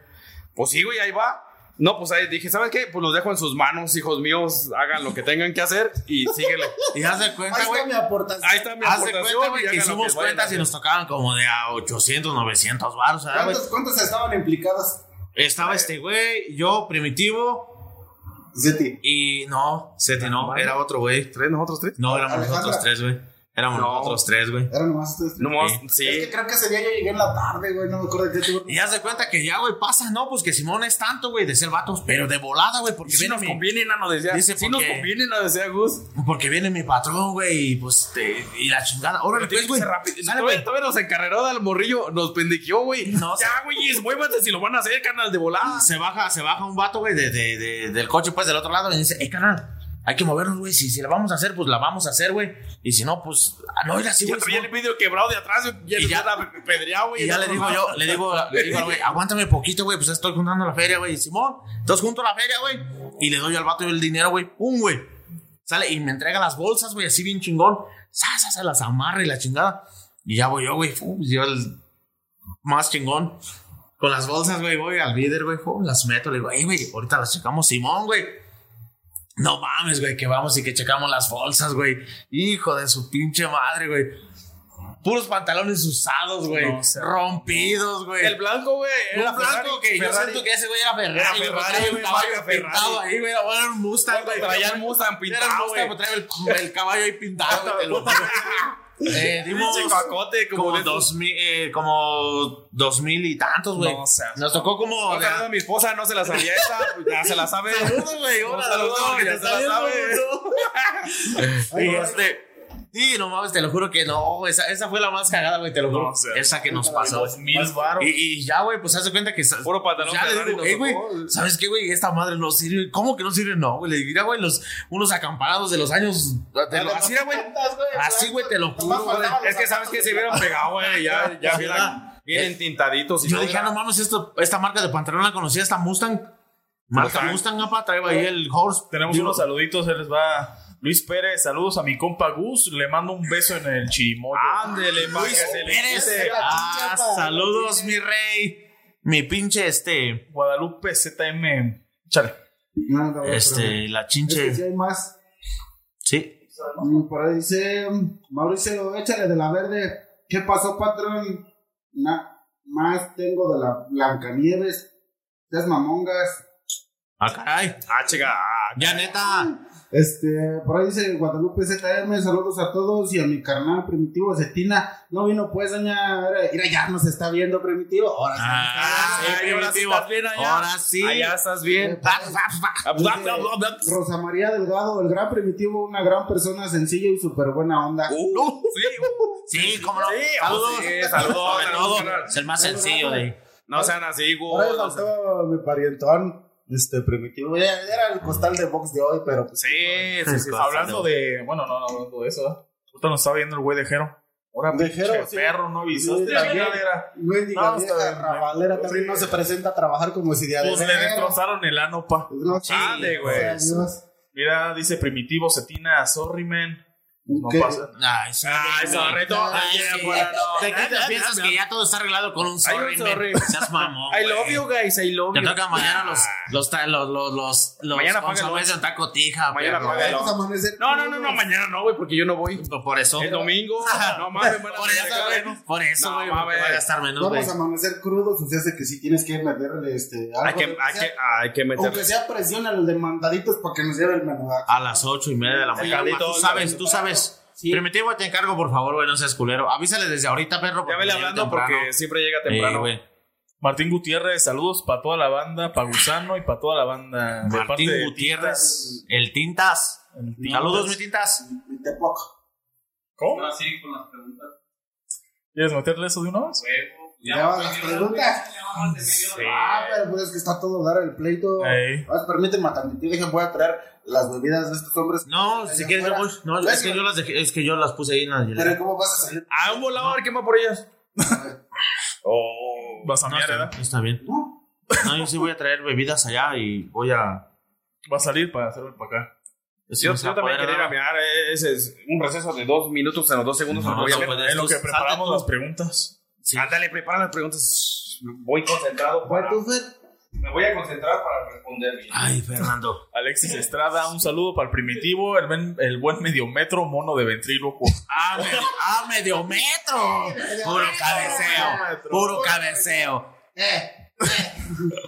Pues sí, güey, ahí va. No, pues ahí dije, ¿sabes qué? Pues los dejo en sus manos, hijos míos, hagan lo que tengan que hacer y síguele. Y haz de Ahí cuenta, está güey. mi aportación. Ahí está mi Haz de aportación. cuenta, güey, que hicimos cuentas y nos tocaban como de a 800, 900 baros, ¿verdad, güey? ¿Cuántos, ¿Cuántos estaban implicados? Estaba este güey, yo, Primitivo, Zeti. y no, Seti no, era otro güey. ¿Tres, nosotros tres? No, éramos nosotros tres, güey. Éramos No. nosotros tres, güey. Eran nomás ustedes. tres. No, más, Sí. sí. Es que creo que ese día yo llegué en la tarde, güey. No me acuerdo de qué turno. Y haz de cuenta que ya, güey, pasa, ¿no? Pues que Simón es tanto, güey, de ser vatos, pero de volada, güey, porque si viene nos mi, conviene, nano, decía. Dice, si nos conviene, no decía Gus. porque viene mi patrón, güey, y pues, te- y la chingada. Órale, pues, güey. Todavía, güey. todavía nos encarreró del morrillo, nos güey. No, ya, güey, es muévate si lo van a hacer, canal de volada. Se baja, se baja un vato, güey, de, de, de- del coche, pues, del otro lado, y dice, eh, carnal, hay que movernos, güey. Si, si la vamos a hacer, pues la vamos a hacer, güey. Y si no, pues, ah, no, era así, güey. quebrado de atrás, ya Y nos ya- era pedreado, güey. Y ya le digo yo, le digo, le digo, güey, aguántame poquito, güey, pues estoy juntando la feria, güey. Simón, entonces junto la feria, güey. Y le doy al vato el dinero, güey, pum, güey. Sale y me entrega las bolsas, güey, así bien chingón. Sa, sa, se las amarra y la chingada. Y ya voy yo, güey, pum, yo el más chingón. Con las bolsas, güey, voy al líder, güey, las meto. Le digo, ey, güey, ahorita las checamos, Simón, güey. No mames, güey, que vamos y que checamos las bolsas, güey. Hijo de su pinche madre, güey. Puros pantalones usados, güey. No rompidos, güey. El blanco, güey. Un Era blanco Ferrari, que yo Ferrari. siento que ese güey era Ferrari. Era Ferrari, güey, Ferrari. pintado ahí, güey. Era un Mustang, güey. Traía el Mustang Era el pintado, Mustang, traía el, el caballo ahí pintado, güey. Eh, dimos cacote, como como dos mil, eh, como dos mil y tantos, güey. No Nos tocó como... Mi esposa, no se la sabía esa, pues ya se la sabe. Saludos, güey. Saludos, ya se la sabe. Y este... Sí, no mames, te lo juro que no. Esa, esa fue la más cagada, güey, te lo juro. No, o sea, esa que nos pasó. Mil baros. Y, y ya, güey, pues haz de cuenta que. Puro pantalón Ya le digo, nos "Ey, güey, tocó". ¿sabes qué, güey? Esta madre no sirve. ¿Cómo que no sirve? No, güey. Le mira, güey, los, unos acampanados de los años. de los- así, era, güey. Así, güey, te lo juro. Es que sabes que se vieron pegados, güey. Ya, ya vienen, vienen tintaditos. Y Yo dije, ah, no mames, esto, esta marca de pantalón la conocía, esta Mustang. Marca Mustang. Apa, trae ahí el horse. Tenemos unos saluditos, él les va. Luis Pérez, saludos a mi compa Gus. Le mando un beso en el chirimoyo. Ándele, le Pérez. Ah, saludos, mi rey. Mi pinche, este. Guadalupe ZM. Chale. No, no, Este, la pero- Es que chinche. hay más. Sí. Mm, Por ahí dice mm, Mauricio, échale de la verde. ¿Qué pasó, patrón? Na- más tengo de la Blancanieves. Las mamongas. Ah, caray. Ah, chica. Ya, neta. Este, por ahí dice Guadalupe ZM, saludos a todos y a mi carnal primitivo Cetina. No vino pues, doña. Mira, ya nos está viendo primitivo. Ahora sí. Ah, sí, Ay, ahora sí primitivo. estás bien allá. Ahora sí. Allá estás bien. Dice Rosa María Delgado, el gran primitivo, una gran persona sencilla y súper buena onda. Uh, sí, uh. Sí, cómo no. Sí, saludos. sí, saludos, saludos, es el más sencillo de. No sean así, ahí güey. faltó mi parientón, este primitivo. Era, era el costal de box de hoy, pero pues. Sí, sí, sí. Hablando de. Bueno, no, no, hablando de eso. Ahorita nos estaba viendo el güey de Jero. Ahora, De pinche Jero, sí. perro, no avisaste Sí, la chingadera. Mendiga No, está sí. también no se presenta a trabajar como si de Pues le destrozaron el ano, pa. No, güey. Mira, dice Primitivo Cetina, sorry, man. No ¿Qué? pasa. Ay, sorry. Ay, sorry, no, Ay, ay, sí. bueno, no. ¿De qué te Ya, ya, piensas que ya. todo está arreglado con un sorry, man? sorry. Seas mamón. I love güey. you, guys. I love Te you. toca mañana los los ta- los los los, los Mañana de un taco tija. Mañana perro. págalo. Vamos a amanecer No, no, no, no, mañana no, güey, porque yo no voy. Por eso. El domingo. No mames, van a Por eso. Por eso, No, güey. va a gastar menos, güey. Vamos a amanecer crudos, o sea, hace que si tienes que meterle este. Hay algo que, de- hay que, hay que Aunque meterle. sea presión a los demandaditos para que nos lleve el menú. A las 8 y media de la mañana. Tú sabes, tú sabes. Sí. Primitivo, te encargo, por favor, güey, no seas culero. Avísale desde ahorita, perro. Ya vele hablando temprano. porque siempre llega Eh, temprano. güey. Martín Gutiérrez, saludos para toda la banda, para Gusano y para toda la banda. de parte Martín de Gutiérrez, el Tintas. El Tintas. Saludos, mi Tintas. Y te poco. ¿Cómo? Ahora sí, con las preguntas. ¿Quieres meterle eso de una vez? Huevo. Ya van las preguntas. Ya medio Ah, pero pues es que está todo dar el pleito. Ey. Ah, permíteme transmitir, dejen, voy a traer las bebidas de estos hombres. No, si quieres. No, es que yo las dejé, es que yo las puse ahí en la Pero. ¿cómo vas a salir? Ah, un volador, ¿qué más por ellas? oh. Vas a No, mirar, está, ¿verdad? está bien. No. No, yo sí voy a traer bebidas allá y voy a. Va a salir para hacerlo para acá. Yo, va también quería ir a mirar. eh, Ese es un receso de dos minutos en los dos segundos. No, me voy a no ver. puedes. En lo que preparamos las preguntas. Sí. Ándale, prepara las preguntas. Voy concentrado. ¿Fue Para, me voy a concentrar para responder bien. Ay, Fernando. Alexis Estrada, un saludo para el primitivo, el, ben- el buen mediometro mono de ventrílocuo. ¡Ah, medio, ah, medio metro! Puro cabeceo. Puro cabeceo. Eh,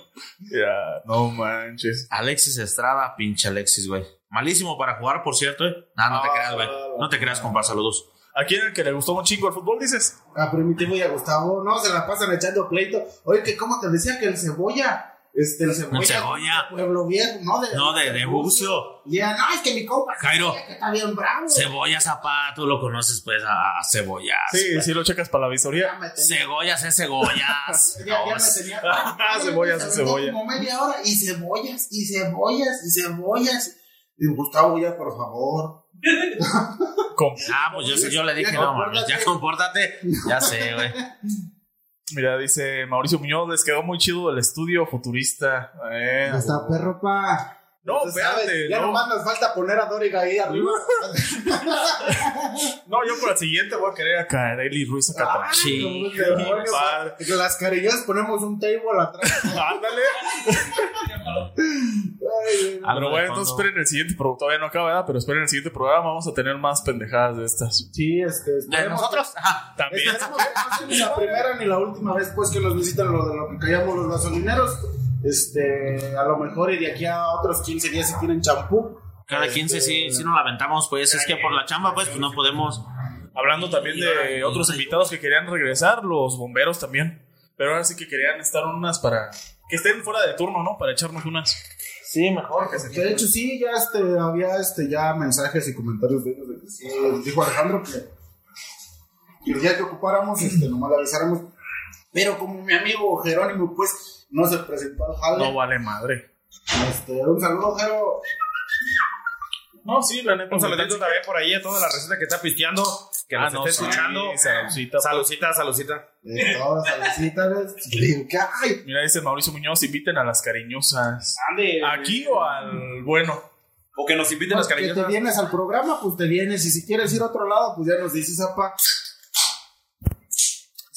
Ya, no manches. Alexis Estrada, pinche Alexis, güey. Malísimo para jugar, por cierto, eh. No, no te Ah, creas, güey. No te creas, compa, saludos. ¿A quién el que le gustó un chingo el fútbol dices? a Primitivo y a Gustavo, no, se la pasan echando pleito. Oye, que cómo te decía que el cebolla, este, el cebolla. El Cebolla. Pueblo Viejo, no de. No, de, de Bucio. Y ya, no, es que mi compa. Jairo. Que está bien bravo. Cebolla Zapato, lo conoces, pues, a, a Cebollas. Sí, güey. sí lo checas para la Ya visoría. me tenía- Cebollas es cebollas. Ya, ya me es- tenía. Cebollas, Se aventó cebolla. Como media hora y cebollas, y cebollas, y cebollas. Y Gustavo, ya, por favor. Con- Ah, pues yo, sé- yo le dije, Ya, no mames, ya compórtate. Ya sé, güey. Mira, dice Mauricio Muñoz, les quedó muy chido el estudio futurista. Eh, Ya está, perro, pa. No, espérate, Ya no. nomás nos falta poner a Doriga ahí arriba. No, yo por el siguiente voy a querer a Kareli Ruiz acá atrás. Sí. Las carillas ponemos un table atrás. Ándale. Pero bueno, entonces esperen el siguiente programa. Todavía no acaba, ¿verdad? Pero esperen el siguiente programa. Vamos a tener más pendejadas de estas. Sí, este. ¿De nosotros? Ajá. También. Esperemos que no sea la primera ni la última vez pues que nos visitan lo de lo que callamos los gasolineros. Este, a lo mejor y de aquí a otros 15 días si tienen champú. Cada Este, 15 sí, sí nos la aventamos, pues es que por la chamba, pues, pues no podemos. Hablando también de otros invitados que querían regresar, los bomberos también. Pero ahora sí que querían estar unas para. Que estén fuera de turno, ¿no? Para echarnos unas. Sí, mejor. Que de hecho sí, ya este, había este, ya mensajes y comentarios de ellos de que sí, dijo Alejandro que, el día que ocupáramos, este, nomás avisáramos. Pero como mi amigo Jerónimo, pues, no se presentó al jale. No vale madre. Este, un saludo, Jero. No, sí, la neta. Un saludito también por ahí a toda la receta que está pisteando, que Ah, nos no, está sí, escuchando. saludcita, pues. Le digo, ¿qué hay? Mira, dice Mauricio Muñoz, inviten a las cariñosas. Ande. ¿Aquí o al bueno? O que nos inviten las que te cariñosas. vienes al programa, pues te vienes. Y si quieres ir a otro lado, pues ya nos dices, apa.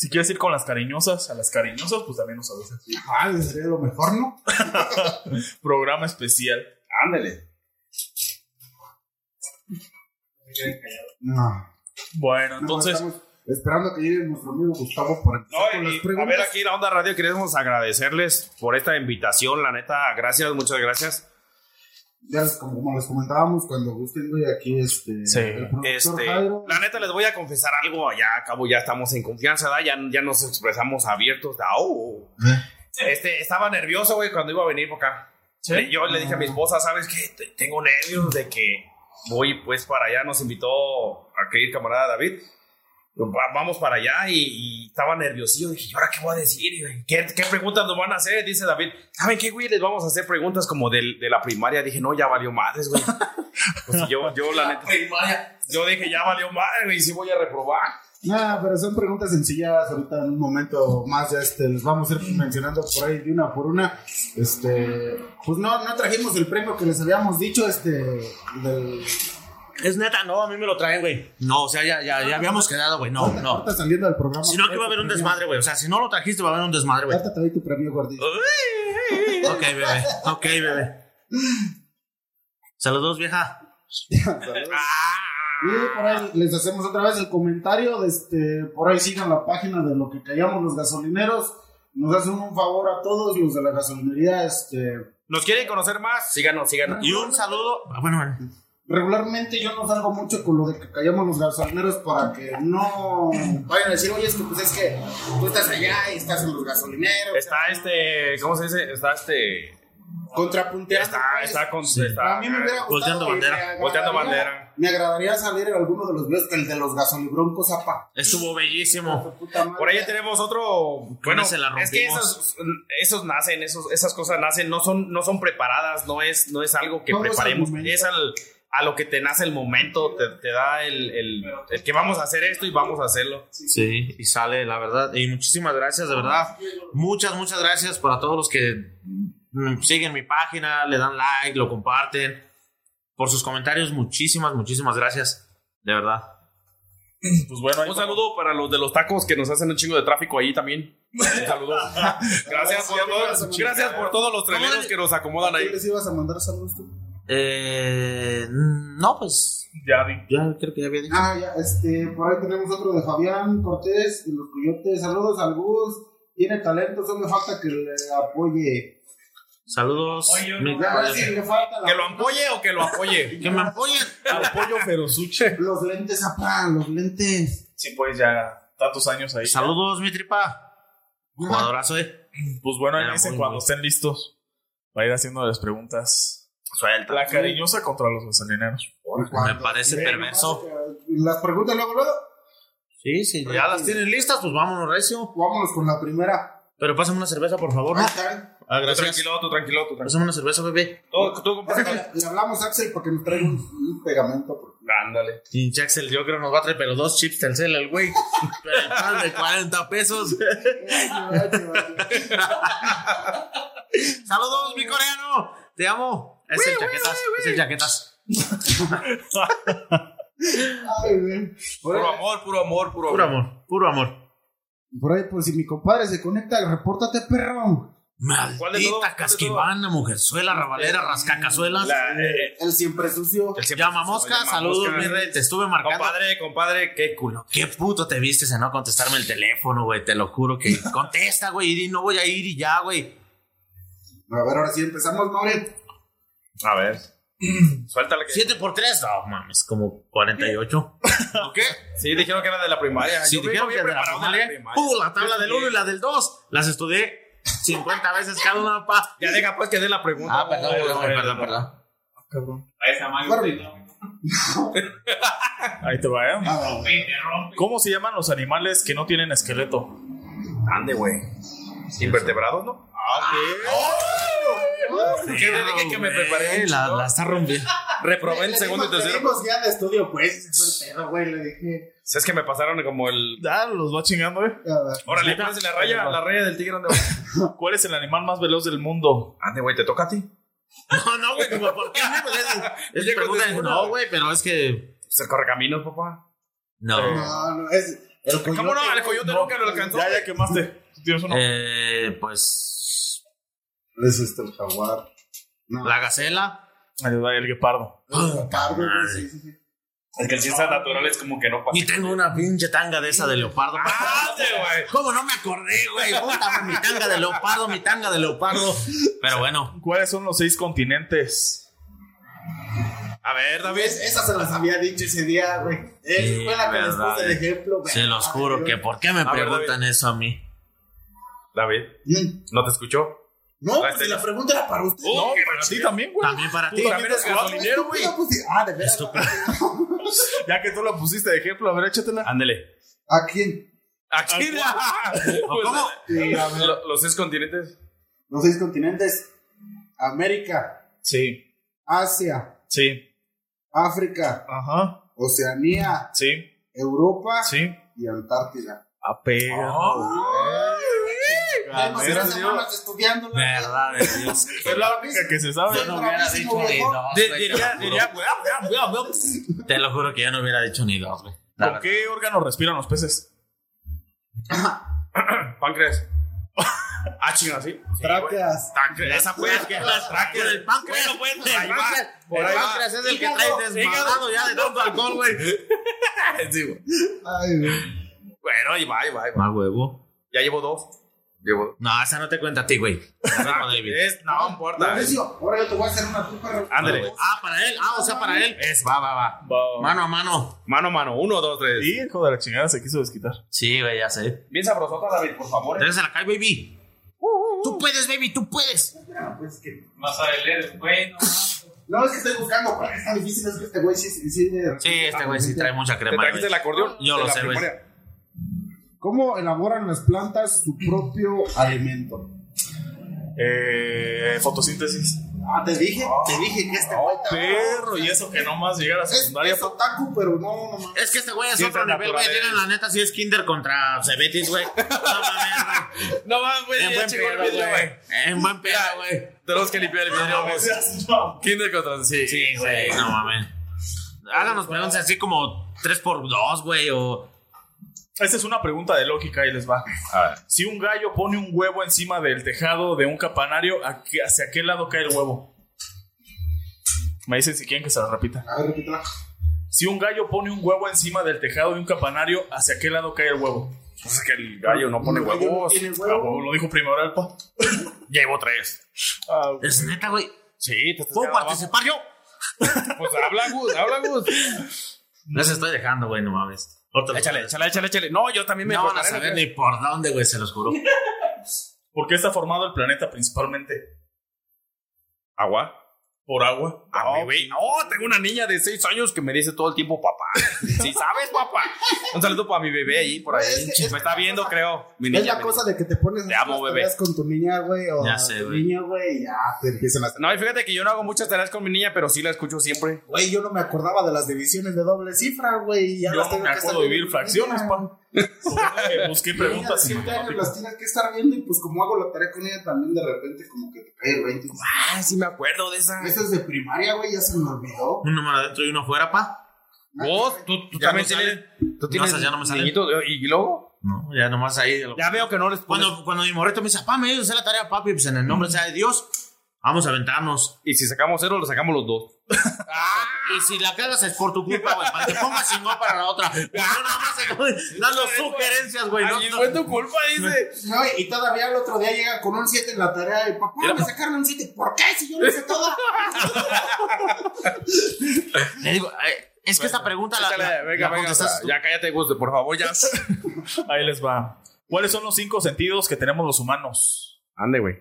Si quieres ir con las cariñosas, a las cariñosas, pues también nos avisas. Ah, sería lo mejor, ¿no? Programa especial. Ándele. No. Bueno, entonces, esperando que llegue nuestro amigo Gustavo para No, las a ver, aquí la Onda Radio queremos agradecerles por esta invitación, la neta, gracias, muchas gracias. Ya les, como, como les comentábamos, cuando gusten, güey, aquí este. Sí. Este, Jairo. la neta les voy a confesar algo, ya a cabo ya estamos en confianza, ¿verdad? Ya, ya nos expresamos abiertos. da, oh. Este, estaba nervioso, güey, cuando iba a venir por acá. Le- Yo le dije a mi esposa, ¿sabes qué? Te- Tengo nervios de que voy pues para allá. Nos invitó a que ir camarada David. Va- Vamos para allá y, y estaba nerviosillo. Dije, ¿y ahora qué voy a decir? ¿Qué, ¿Qué preguntas nos van a hacer? Dice David. ¿Saben qué, güey? Les vamos a hacer preguntas como del- de la primaria. Dije, no, ya valió madres, güey. Pues yo, yo, la neta. Yo dije, ya valió madre, güey, sí voy a reprobar. Nah, pero son preguntas sencillas. Ahorita en un momento más ya este, les vamos a ir mencionando por ahí de una por una. Este, pues no, no trajimos el premio que les habíamos dicho, este, del. Es neta, no, a mí me lo traen, güey. No, o sea, ya, ya, ya habíamos quedado, güey. No, no. Ahorita saliendo del programa. Si no, aquí va a haber un desmadre, güey. O sea, si no lo trajiste, va a haber un desmadre, güey. Ahorita te doy tu premio, gordito. Ok, bebé. Ok, bebé. Saludos, vieja. Y por ahí les hacemos otra vez el comentario. De este, por ahí sigan la página de lo que callamos los gasolineros. Nos hacen un favor a todos los de la gasolinería. Este, ¿Nos quieren conocer más? Síganos, síganos. Y un saludo. ah, Bueno, bueno. Regularmente yo no salgo mucho con lo de que callamos los gasolineros para que no vayan a decir, oye, es que pues es que tú estás allá y estás en los gasolineros. Está este, ¿cómo se dice? Está este. Contrapunteando. Está, pues. está con. está- A mí me hubiera gustado. Volteando bandera. Volteando bandera. Me agradaría salir en alguno de los videos que el de los gasolibroncos, apa. Estuvo bellísimo. Por ahí tenemos otro. Bueno, se la es que rompimos. esos, esos nacen, esos, esas cosas nacen, no son, no son preparadas, no es, no es algo que No es al preparemos, momento. es al, a lo que te nace el momento, te, te da el, el, el que vamos a hacer esto y vamos a hacerlo. Sí, y sale, la verdad. Y muchísimas gracias, de verdad. Muchas, muchas gracias para todos los que mm, siguen mi página, le dan like, lo comparten. Por sus comentarios, muchísimas, muchísimas gracias. De verdad. Pues bueno, Un saludo para los de los tacos que nos hacen un chingo de tráfico ahí también. Un saludo. Gracias por, todos- gracias por todos los traileros que nos acomodan ahí. ¿Qué les ibas a mandar saludos tú? Eh, no, pues ya di. ya creo que ya había dicho. Ah, ya, este, por ahí tenemos otro de Fabián Cortés, de los Coyotes. Saludos al Gus. Tiene talento, solo le falta que le apoye. Saludos. Oye, mi Ya, coyote. sí, le falta la- Que lo apoye o que lo apoye. Que me apoyen. Apoyo Ferozuchi. Los lentes, apá, los lentes. Sí, pues ya tantos años ahí. Saludos, mi tripa. Jugadorazo, eh. Pues bueno, ahí dicen cuando estén listos. Va a ir haciendo las preguntas. Suelta. La cariñosa contra los gasolineros. Me parece perverso. Las preguntas luego, luego. Sí, sí, ya las tienen listas, pues vámonos, Recio. Vámonos con la primera. Pero pásame una cerveza, por favor. Ah. Ah, Tú gracias. tranquilo, tú tranquilo, tú tranquilo. Pásame una cerveza, bebé. Tú. Le hablamos a Axel porque nos trae un, un pegamento. porque- Ándale. Pinche Axel, yo creo que nos va a traer, pero dos chips Telcel el güey. Pero el pan de 40 pesos. Saludos, mi coreano. Te amo. Es el chaquetas. Es el chaquetas. Ay, güey. Por Puro amor, puro amor, puro Puro amor. amor, puro amor. por ahí, pues si mi compadre se conecta, repórtate, perro. Maldita ¿Cuál de casquivana, mujerzuela, rabalera, rascacazuelas. La- eh, El siempre sucio. el siempre- Llama mosca, Llama saludos, mosca. mi rey. Te estuve marcando. Compadre, compadre, qué culo. Qué puto te vistes en no contestarme el teléfono, güey. Te lo juro que contesta, güey. Y no voy a ir y ya, güey. A ver, ahora sí empezamos, Mauri. A ver. Suéltale que. 7 por 3, no mames, como 48. ¿O qué? Sí, dijeron que era de la primaria. Si Yo dijeron vengo que bien de la preparado primaria. Uh, la tabla del 1 y la del 2. Las estudié 50 veces cada una, pa. Ya deja pues que dé la pregunta. Ah, perdón, perdón, perdón, perdón. Cabrón. A esa Mario Bueno. Grito. Ahí te va, ¿eh? Ah. ¿Cómo se llaman los animales que no tienen esqueleto? Ande, güey. Invertebrados, ¿no? ¿Qué le dije que me preparé? un La, chingo? la está rompiendo. Reprobé en le segundo y tercero. dimos ya de estudio, pues. Fue el pedo, güey. Le dije. Si es que me pasaron como el. Ah, los va chingando, ¿eh? a ver. Órale, pones la raya, la raya del tigre. ¿dónde va? ¿Cuál es el animal más veloz del mundo? Ande, güey, ¿te toca a ti? No, no, güey, como, ¿por qué? Pues es, es pregunta, no, güey, pero es que. Pues el correcaminos, papá. No. No, no, es. El coyote. ¿Cómo no? El coyote nunca lo alcanzó. Ya, ya quemaste. ¿Tú ¿Tienes uno? Eh, pues. Es este el jaguar. No. La gacela. Ahí va el guepardo. El leopardo, güey, sí, sí, sí. Es que el ciencia natural es como que no pasa. Y tengo una pinche tanga de esa de leopardo. ¡Ande, güey! ¿Cómo no me acordé, güey? Mi tanga de leopardo, mi tanga de leopardo. Pero bueno, ¿Cuáles son los seis continentes? A ver, David. Es- Esa se las había dicho ese día, güey. Esa Sí, fue la que les puse de ejemplo, güey. se los juro Ay, que. ¿por qué me ver, preguntan eso a mí? David, Mm. ¿no te escuchó? No, pues si la pregunta era para usted. no, para ti también, güey. También para ti. también eres gasolinero, güey. Pues, Ah, de veras. Ya que tú la pusiste de ejemplo, a ver, échatela. Ándele. ¿A quién? Aquí. ¿O cómo? A ver, Lo- Los seis continentes. Los seis continentes. América, Sí, Asia, sí. África, Ajá. Oceanía, Sí, Europa sí. y Antártida. Apega. Tenemos Semanas la- Verdad de Dios. Es la única que se sabe. Yo no hubiera dicho ni dos. Diría, te lo diría, juro. Te lo juro que yo no hubiera dicho ni dos, güey. ¿Con qué órgano respiran los peces? páncreas. Ah, chinga, sí. Tráqueas. Esa fue. El páncreas. Bueno, pues, El ahí va. Por el ahí va. páncreas es el que trae Hígado, desmadrado ya de tanto alcohol, güey. Sí, güey. Ay, güey. Bueno, ahí va, ahí va, ahí va. Más huevo. Ya llevo dos. Llevo. No, esa no te cuenta a ti, güey. Es, no importa. Mauricio, ahora yo te voy a hacer una tu perro. Ándale. Ah, para él. Ah, o sea, para él. Es, va, va, va. Va. Mano a mano. Mano a mano. Uno, dos, tres. Hijo de la chingada, se quiso desquitar. Sí, güey, ya sé. Bien sabrosota, David, por favor. Tienes la calle, baby. Tú puedes, baby, tú puedes. Pues que- Vas a leer, bueno. No, es que estoy buscando, pero es tan difícil, es que este güey sí, sí, sí, Sí, este güey sí trae mucha ¿Te crema. trajiste güey. el acordeón? Yo lo sé, güey. ¿Cómo elaboran las plantas su propio alimento? Eh, fotosíntesis. Ah, te dije, te dije que este güey Oh, perro, y eso que nomás llega a la es, secundaria. es otaku, pero no, no mames. Es que este güey es otro nivel, güey. Tienen la neta, si es Kinder contra Cebetis, güey. No mames, güey. No mames, güey. En buen pedo, güey. En buen pedo, güey. Tenemos que limpiar el vidrio, güey. Kinder contra sí. Sí, güey, no mames. Háganos preguntas así como 3x2, güey, o... Esta es una pregunta de lógica y les va. A ver. Si un gallo pone un huevo encima del tejado de un campanario, ¿a qué- ¿hacia qué lado cae el huevo? Me dicen si quieren que se lo repita. A ver, repítela. Si un gallo pone un huevo encima del tejado de un campanario, ¿hacia qué lado cae el huevo? Pues es que el gallo no pone no huevos. Ah, huevo. huevo, lo dijo primero el pa. Llevo tres. Ah, Es neta, güey. Sí, te ¿Puedo abajo. participar yo? Pues habla, Gus, habla, Gus. Les estoy dejando, güey, no mames. Otro. Échale, échale, échale, échale. No, yo también me No van a saber ni por dónde, güey, se los juro. ¿Por qué está formado el planeta principalmente? ¿Agua? ¿Por agua? A mi güey. No, tengo una niña de seis años que me dice todo el tiempo papá. Sí, sabes, papá. Un saludo para mi bebé ahí, por ahí. Es que- es me está viendo, creo. Mi Es la cosa de que te pones a Te hacer amo, las bebé. tareas con tu niña, güey, o Ya sé, tu güey. niño, güey, ya te empiezan a... No, y fíjate que yo no hago muchas tareas con mi niña, pero sí la escucho siempre. Güey, yo no me acordaba de las divisiones de doble cifra, güey. Yo las no me acuerdo de vivir fracciones, pa. Eh, Busqué niña preguntas siete años las tienes que estar viendo y pues como hago la tarea con ella también de repente como que te cae el 20. Ah, sí me acuerdo de esa. Esa es de primaria, güey, ya se me olvidó. Un número adentro y uno afuera, pa. ¿Vos? ¿Tú, tú Ya también no tienes, tú tienes No, ya no me sale. niñito? ¿Y luego? No, ya nomás ahí. de lo- Ya veo que no les. Cuando, cuando mi morrito me dice, papá, me ayudas a hacer la tarea, papi, pues en el nombre sea de Dios, vamos a aventarnos. Y si sacamos cero, lo sacamos los dos. Y si la cagas es por tu culpa, güey, para que te pongas chingón para la otra. Porque yo nada más dando sugerencias, güey. No, no- fue tu culpa, dice. No, y todavía el otro día llega con un 7 en la tarea y papá, me sacaron un 7. ¿Por qué? Si yo lo hice toda. Le digo, eh, es que esta pregunta la, Échale, la- venga, la venga. Ya cállate, Gus, por favor, ya. Ahí les va. ¿Cuáles son los cinco sentidos que tenemos los humanos? Ande, güey.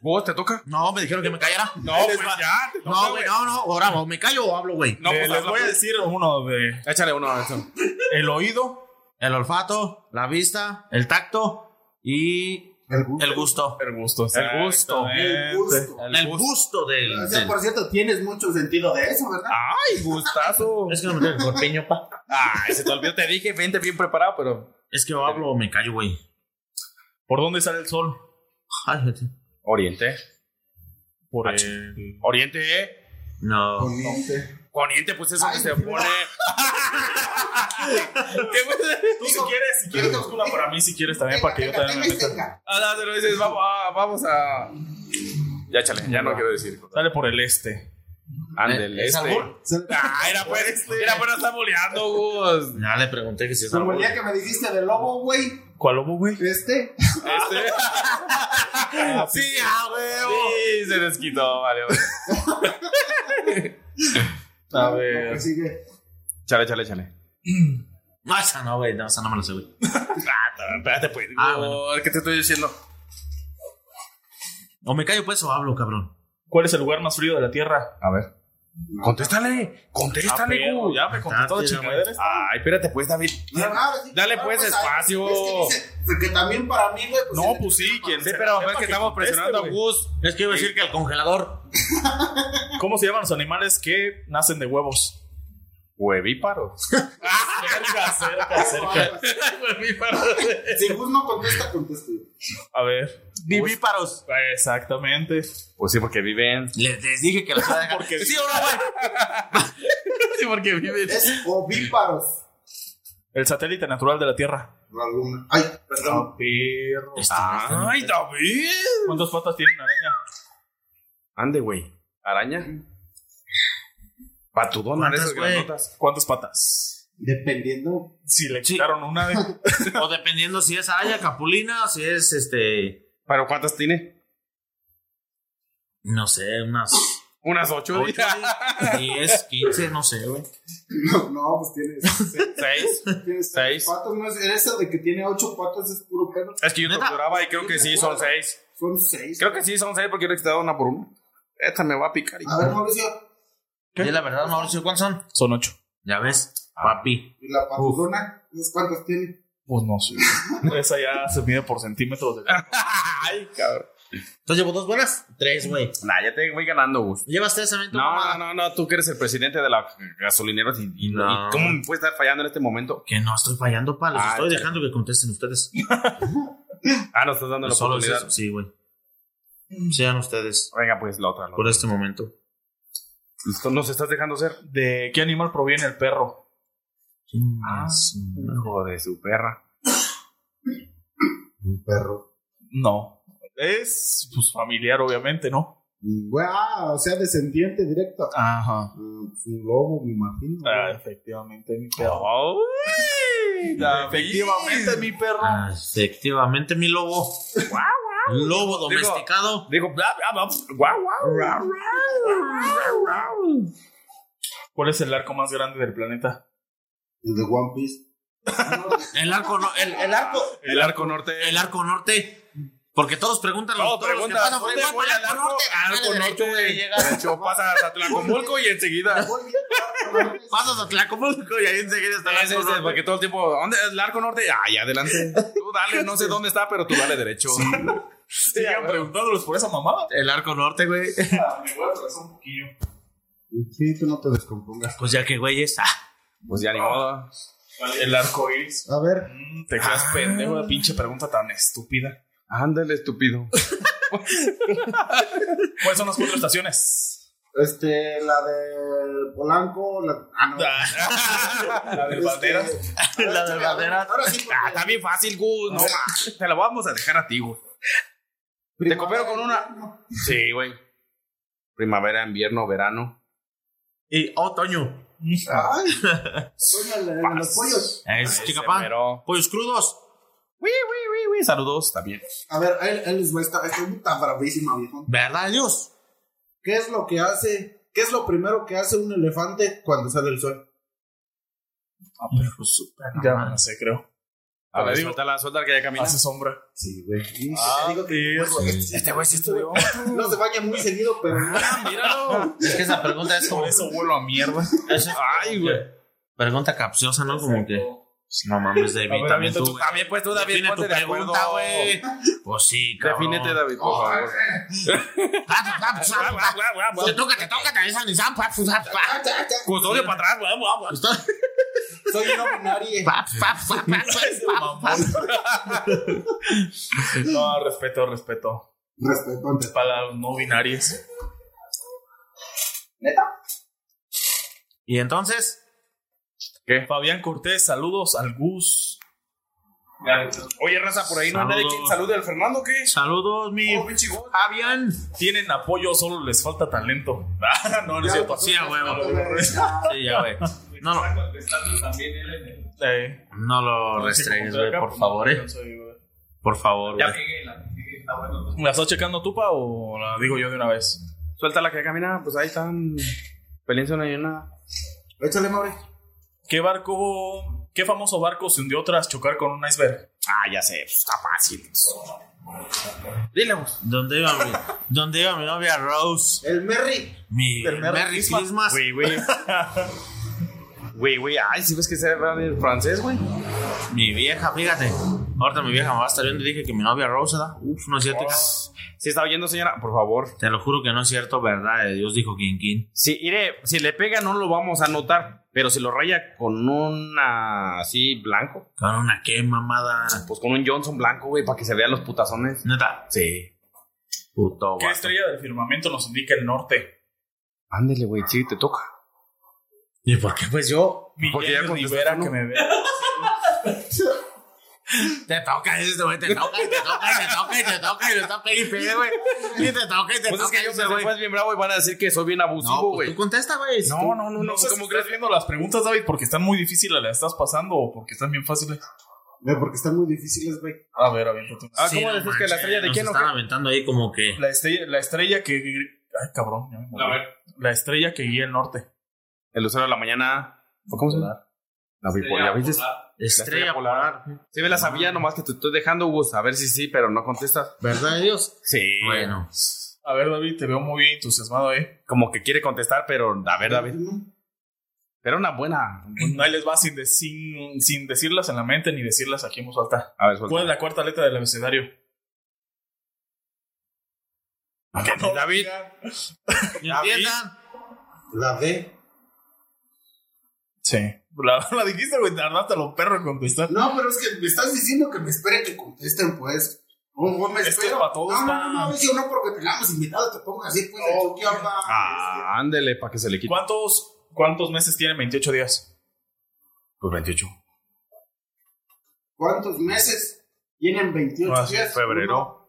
¿Vos te toca? No, me dijeron que me callara. No, pues ya. toca, No, güey, no, no. Ahora, o me callo o hablo, güey. No, Eh, pues les voy a decir uno de Échale uno a eso. el oído, El olfato, la vista, el tacto y El gusto. el gusto. el gusto. El gusto. El gusto. El, gusto del. O sea, del- por cierto, tienes mucho sentido de eso, ¿verdad? Ay, gustazo. Es que no me tengo el corpiño, pa. Ay, se te olvidó, te dije, vente bien preparado, pero. Es que o hablo o me callo, güey. ¿Por dónde sale el sol? Oriente. Por el... Oriente, eh. No. Poniente. Poniente, pues eso Ay, que se pone. Tú si quieres, si quieres, búscula para mí si quieres también, para que yo también me meta. Ah, no, pero dices, vamos, ah, vamos a. Ya, échale, ya no quiero decir. Sale por el este. Ándele, ¿Es este. Ah, era pues, era pues, no está boleando, Gus. Ya le pregunté que si es Como el día que me dijiste del lobo, güey. ¿Cuál lobo, güey? Este. Este. Sí, ah, güey. Sí, se desquitó, vale. A No, ver. pues sigue. Chale, chale, chale. No, esa no, güey. No, esa no me lo sé, güey. Ah, espérate, pues. Ah, Gus, ¿Qué te estoy diciendo? O me callo, pues, o hablo, cabrón. ¿Cuál es el lugar más frío de la Tierra? A ver. Contéstale, Ah, contéstale, perro, Gus. ya me contestó Ah, sí, chingadera. Ay, espérate, pues, David. No, no, sí. Dale, pues, ah, espacio. Es que dice que también para mí, güey. pues, No, pues sí, quien Sí, pero es que estamos presionando a güey. Gus. Es que iba a decir que el congelador. ¿Cómo se llaman los animales que nacen de huevos? Huevíparos. cerca, cerca, cerca. Si Gus no contesta, conteste. A ver. Vivíparos. Exactamente. Pues sí, porque viven. Les, les dije que los iba a dejar. Porque- sí o no, güey. Sí, porque viven. Es ovíparos. El satélite natural de la Tierra. La luna. Ay, perdón. perro. Este, Ay, David. ¿Cuántas patas tiene una araña? Ande, güey. Araña. Patudona, ¿Cuántas, esas grandotas. ¿Cuántas patas? Dependiendo. Si le Sí. quitaron una de. O dependiendo si es Haya, Capulina, si es este. ¿Pero cuántas tiene? No sé, unas. Unas ocho. 8, 10, 15, no sé, güey. No, no, pues tienes. Seis. tienes Seis. patas, no es eso de que tiene ocho patas, es puro pedo. Es que yo ¿Neta? torturaba y creo que sí son seis. Son seis. Creo que sí son seis porque yo le he quitado una por una. Esta me va a picar. A ver, Mauricio. Y la verdad, Mauricio, ¿cuántos son? Son ocho. Ya ves, papi. ¿Y la patudona? ¿Esas cuántas tiene? Pues no sé. Esa ya se mide por centímetros de. Ay, cabrón. Entonces llevo dos buenas. Tres, güey. Nah, ya te voy ganando, Gus. Llevas tres también, No, mamá? no, no, no, tú que eres el presidente de la gasolineros y, y- No. y ¿cómo me puedes estar fallando en este momento? Que no estoy fallando, pa. Les Ah, estoy dejando que contesten ustedes. Ah, nos estás dando la Solo es oportunidad. eso, sí, güey. Sean ustedes Venga, pues la otra. la por otra. este momento. Esto nos estás dejando ser. ¿De qué animal proviene el perro? Ah, Hijo de su perra. Un perro. No. Es pues familiar, obviamente, ¿no? Ah, o sea, descendiente directo. Ajá. Ah, pues un lobo, me imagino. Ah, efectivamente, mi perro. Efectivamente, mi perro. Ah, efectivamente, mi lobo. Un lobo domesticado. Digo. ¿Cuál es el arco más grande del planeta? El de One Piece. El arco, no, el, el arco, El arco norte. el arco norte. Porque todos preguntan los Todos todos los que preguntan, pasan por ¿dónde voy para al arco? Ah, Arco derecho, norte. güey. De hecho, pasas a Tlacomulco y enseguida. Pasas a Tlacomulco y ahí enseguida está el arco ese, norte. porque todo el tiempo, ¿dónde es el arco norte? Ay, adelante. Tú dale, no sé dónde está, pero tú dale derecho. Sigan preguntándolos por esa mamada. El arco norte, güey. Ah, me voy a atravesar un poquillo. Sí, tú no te descompongas. Pues ya que, güey, es. Ah, Pues ya ni modo. El arco iris. A ver, Mm, te quedas pendejo de pinche pregunta tan estúpida. Ándale, estúpido. ¿Cuáles son las cuatro estaciones? este, la de Polanco, la. Ah, no. La del Este, banderas. La del Banderas. Ahora sí, porque- Ah, está bien fácil, Gus. No, te la vamos a dejar a ti, Gus. Te coopero con una. Sí, güey. Primavera, invierno, verano. Y otoño. Ay, los pollos. Es. Pero. Pollos crudos. Uy, uy, uy, uy. Saludos también. A ver, él, él les va a estar. Estoy tan bravísima, viejo. ¿Verdad, Dios? ¿Qué es lo que hace? ¿Qué es lo primero que hace un elefante cuando sale el sol? Ya no sé, creo. A ver, digo- suéltala, suéltala que ya camina. Hace sombra. Sí, güey. Ah, digo que tío. Este güey sí estudió. no se baña muy seguido, pero Míralo. Es que esa pregunta es como. Por eso vuelo a mierda. es- Ay, güey. Pregunta capciosa, ¿no? Como que. No mames, David. También tú, tu- güey. También, pues tú, David, Define tu ponte de acuerdo. pregunta, güey. Pues sí, cabrón. Defínete, David, por favor. Te toca, te toca, te avisan y zap, pap, zap, pap. Custodio para atrás, güey, güey, soy no binario. pap, pap, pap, pap, pap, pap. No, respeto, respeto. Respeto ante Para los no binarios. Y entonces, Fabián Cortés, saludos al Gus. Oye, raza, por ahí no hay nadie que Saludos. salude al Fernando, ¿qué? saludos, mi Oh, pinche. Fabián. Tienen apoyo, solo les falta talento. Ah, no, no es cierto. Sí, a huevo. Sí, ya, güey. No, no, Eh, no lo restregues, güey, por favor, eh. Por favor, güey. ¿La estás checando tú, pa, o la digo yo de una vez? Suéltala que camina, pues ahí están. Peleense una y una. Échale, Mauri. ¿Qué barco, qué famoso barco se hundió tras chocar con un iceberg? Ah, ya sé, pues está fácil. Dile, Gus. ¿Dónde iba mi, dónde iba mi novia Rose? El Merry. Mi Merry Merry Christmas. Christmas. Güey, güey. Güey, güey. Ay, si ves que se habla el francés, güey. Mi vieja, fíjate. Ahorita mi vieja me va a estar viendo y dije que mi novia Rose, ¿verdad? Uf, no es cierto. hija. Si está oyendo, señora, por favor. Te lo juro que no es cierto, ¿verdad? Eh, Dios dijo King. Si, iré, si le pega, no lo vamos a notar. Pero si lo raya con una así blanco, Con una qué mamada. pues con un Johnson blanco, güey, para que se vean los putazones. Neta. Sí. Puto ¿Qué vato. estrella del firmamento nos indica el norte? Ándele, güey, sí, te toca. ¿Y por qué? Pues yo. Porque ya Miguel contestaste Rivera que me ve. Te toca, este güey, te toca, y te toca, y te toca, y te toca, y le toca y pegue, güey. Y te toca, y te Pues es toca, que yo güey. después bien bravo y van a decir que soy bien No, abusivo, pues güey. tú contesta, güey. No, no, no, No no. sé si ¿Cómo estás crees? viendo las preguntas, David, porque están muy difíciles, ¿las estás pasando o porque están bien fáciles? Ve, porque están muy difíciles, güey. A ver, aviéntate una. Ah, Sí, ¿cómo decís que la estrella de nos quién o están qué? aventando ahí como que. La estrella, la estrella que. Ay, cabrón. ya me morí. A ver. La estrella que guía el norte. El lucero de la mañana. ¿Cómo se llama? La bipolar. ¿Viste? Estrella polar. polar. Sí, me la sabía, nomás que te estoy dejando, Hugo. A ver si sí, pero no contestas. ¿Verdad de Dios? Sí. Bueno. A ver, David, te veo muy entusiasmado ahí. Como que quiere contestar, pero a ver, David. Pero una buena. Ahí les va sin, de- sin, sin decirlas en la mente ni decirlas aquí en voz alta. A ver, suelta. ¿Cuál es la cuarta letra del abecedario? No, David. ¿Y empiezan? La D. Sí. La, la dijiste, güey, tardaste a los perros en contestar. No, pero es que me estás diciendo que me esperen que contesten, pues. ¿Cómo cómo me Es que espero? para todos no, no, no, no, yo no porque tengamos invitados te pongo así, pues, Chucky habla. Ah, ándele, para que se le quite. ¿Cuántos, ¿Cuántos meses tienen 28 días? Pues 28. ¿Cuántos meses tienen 28 Ah, días? febrero.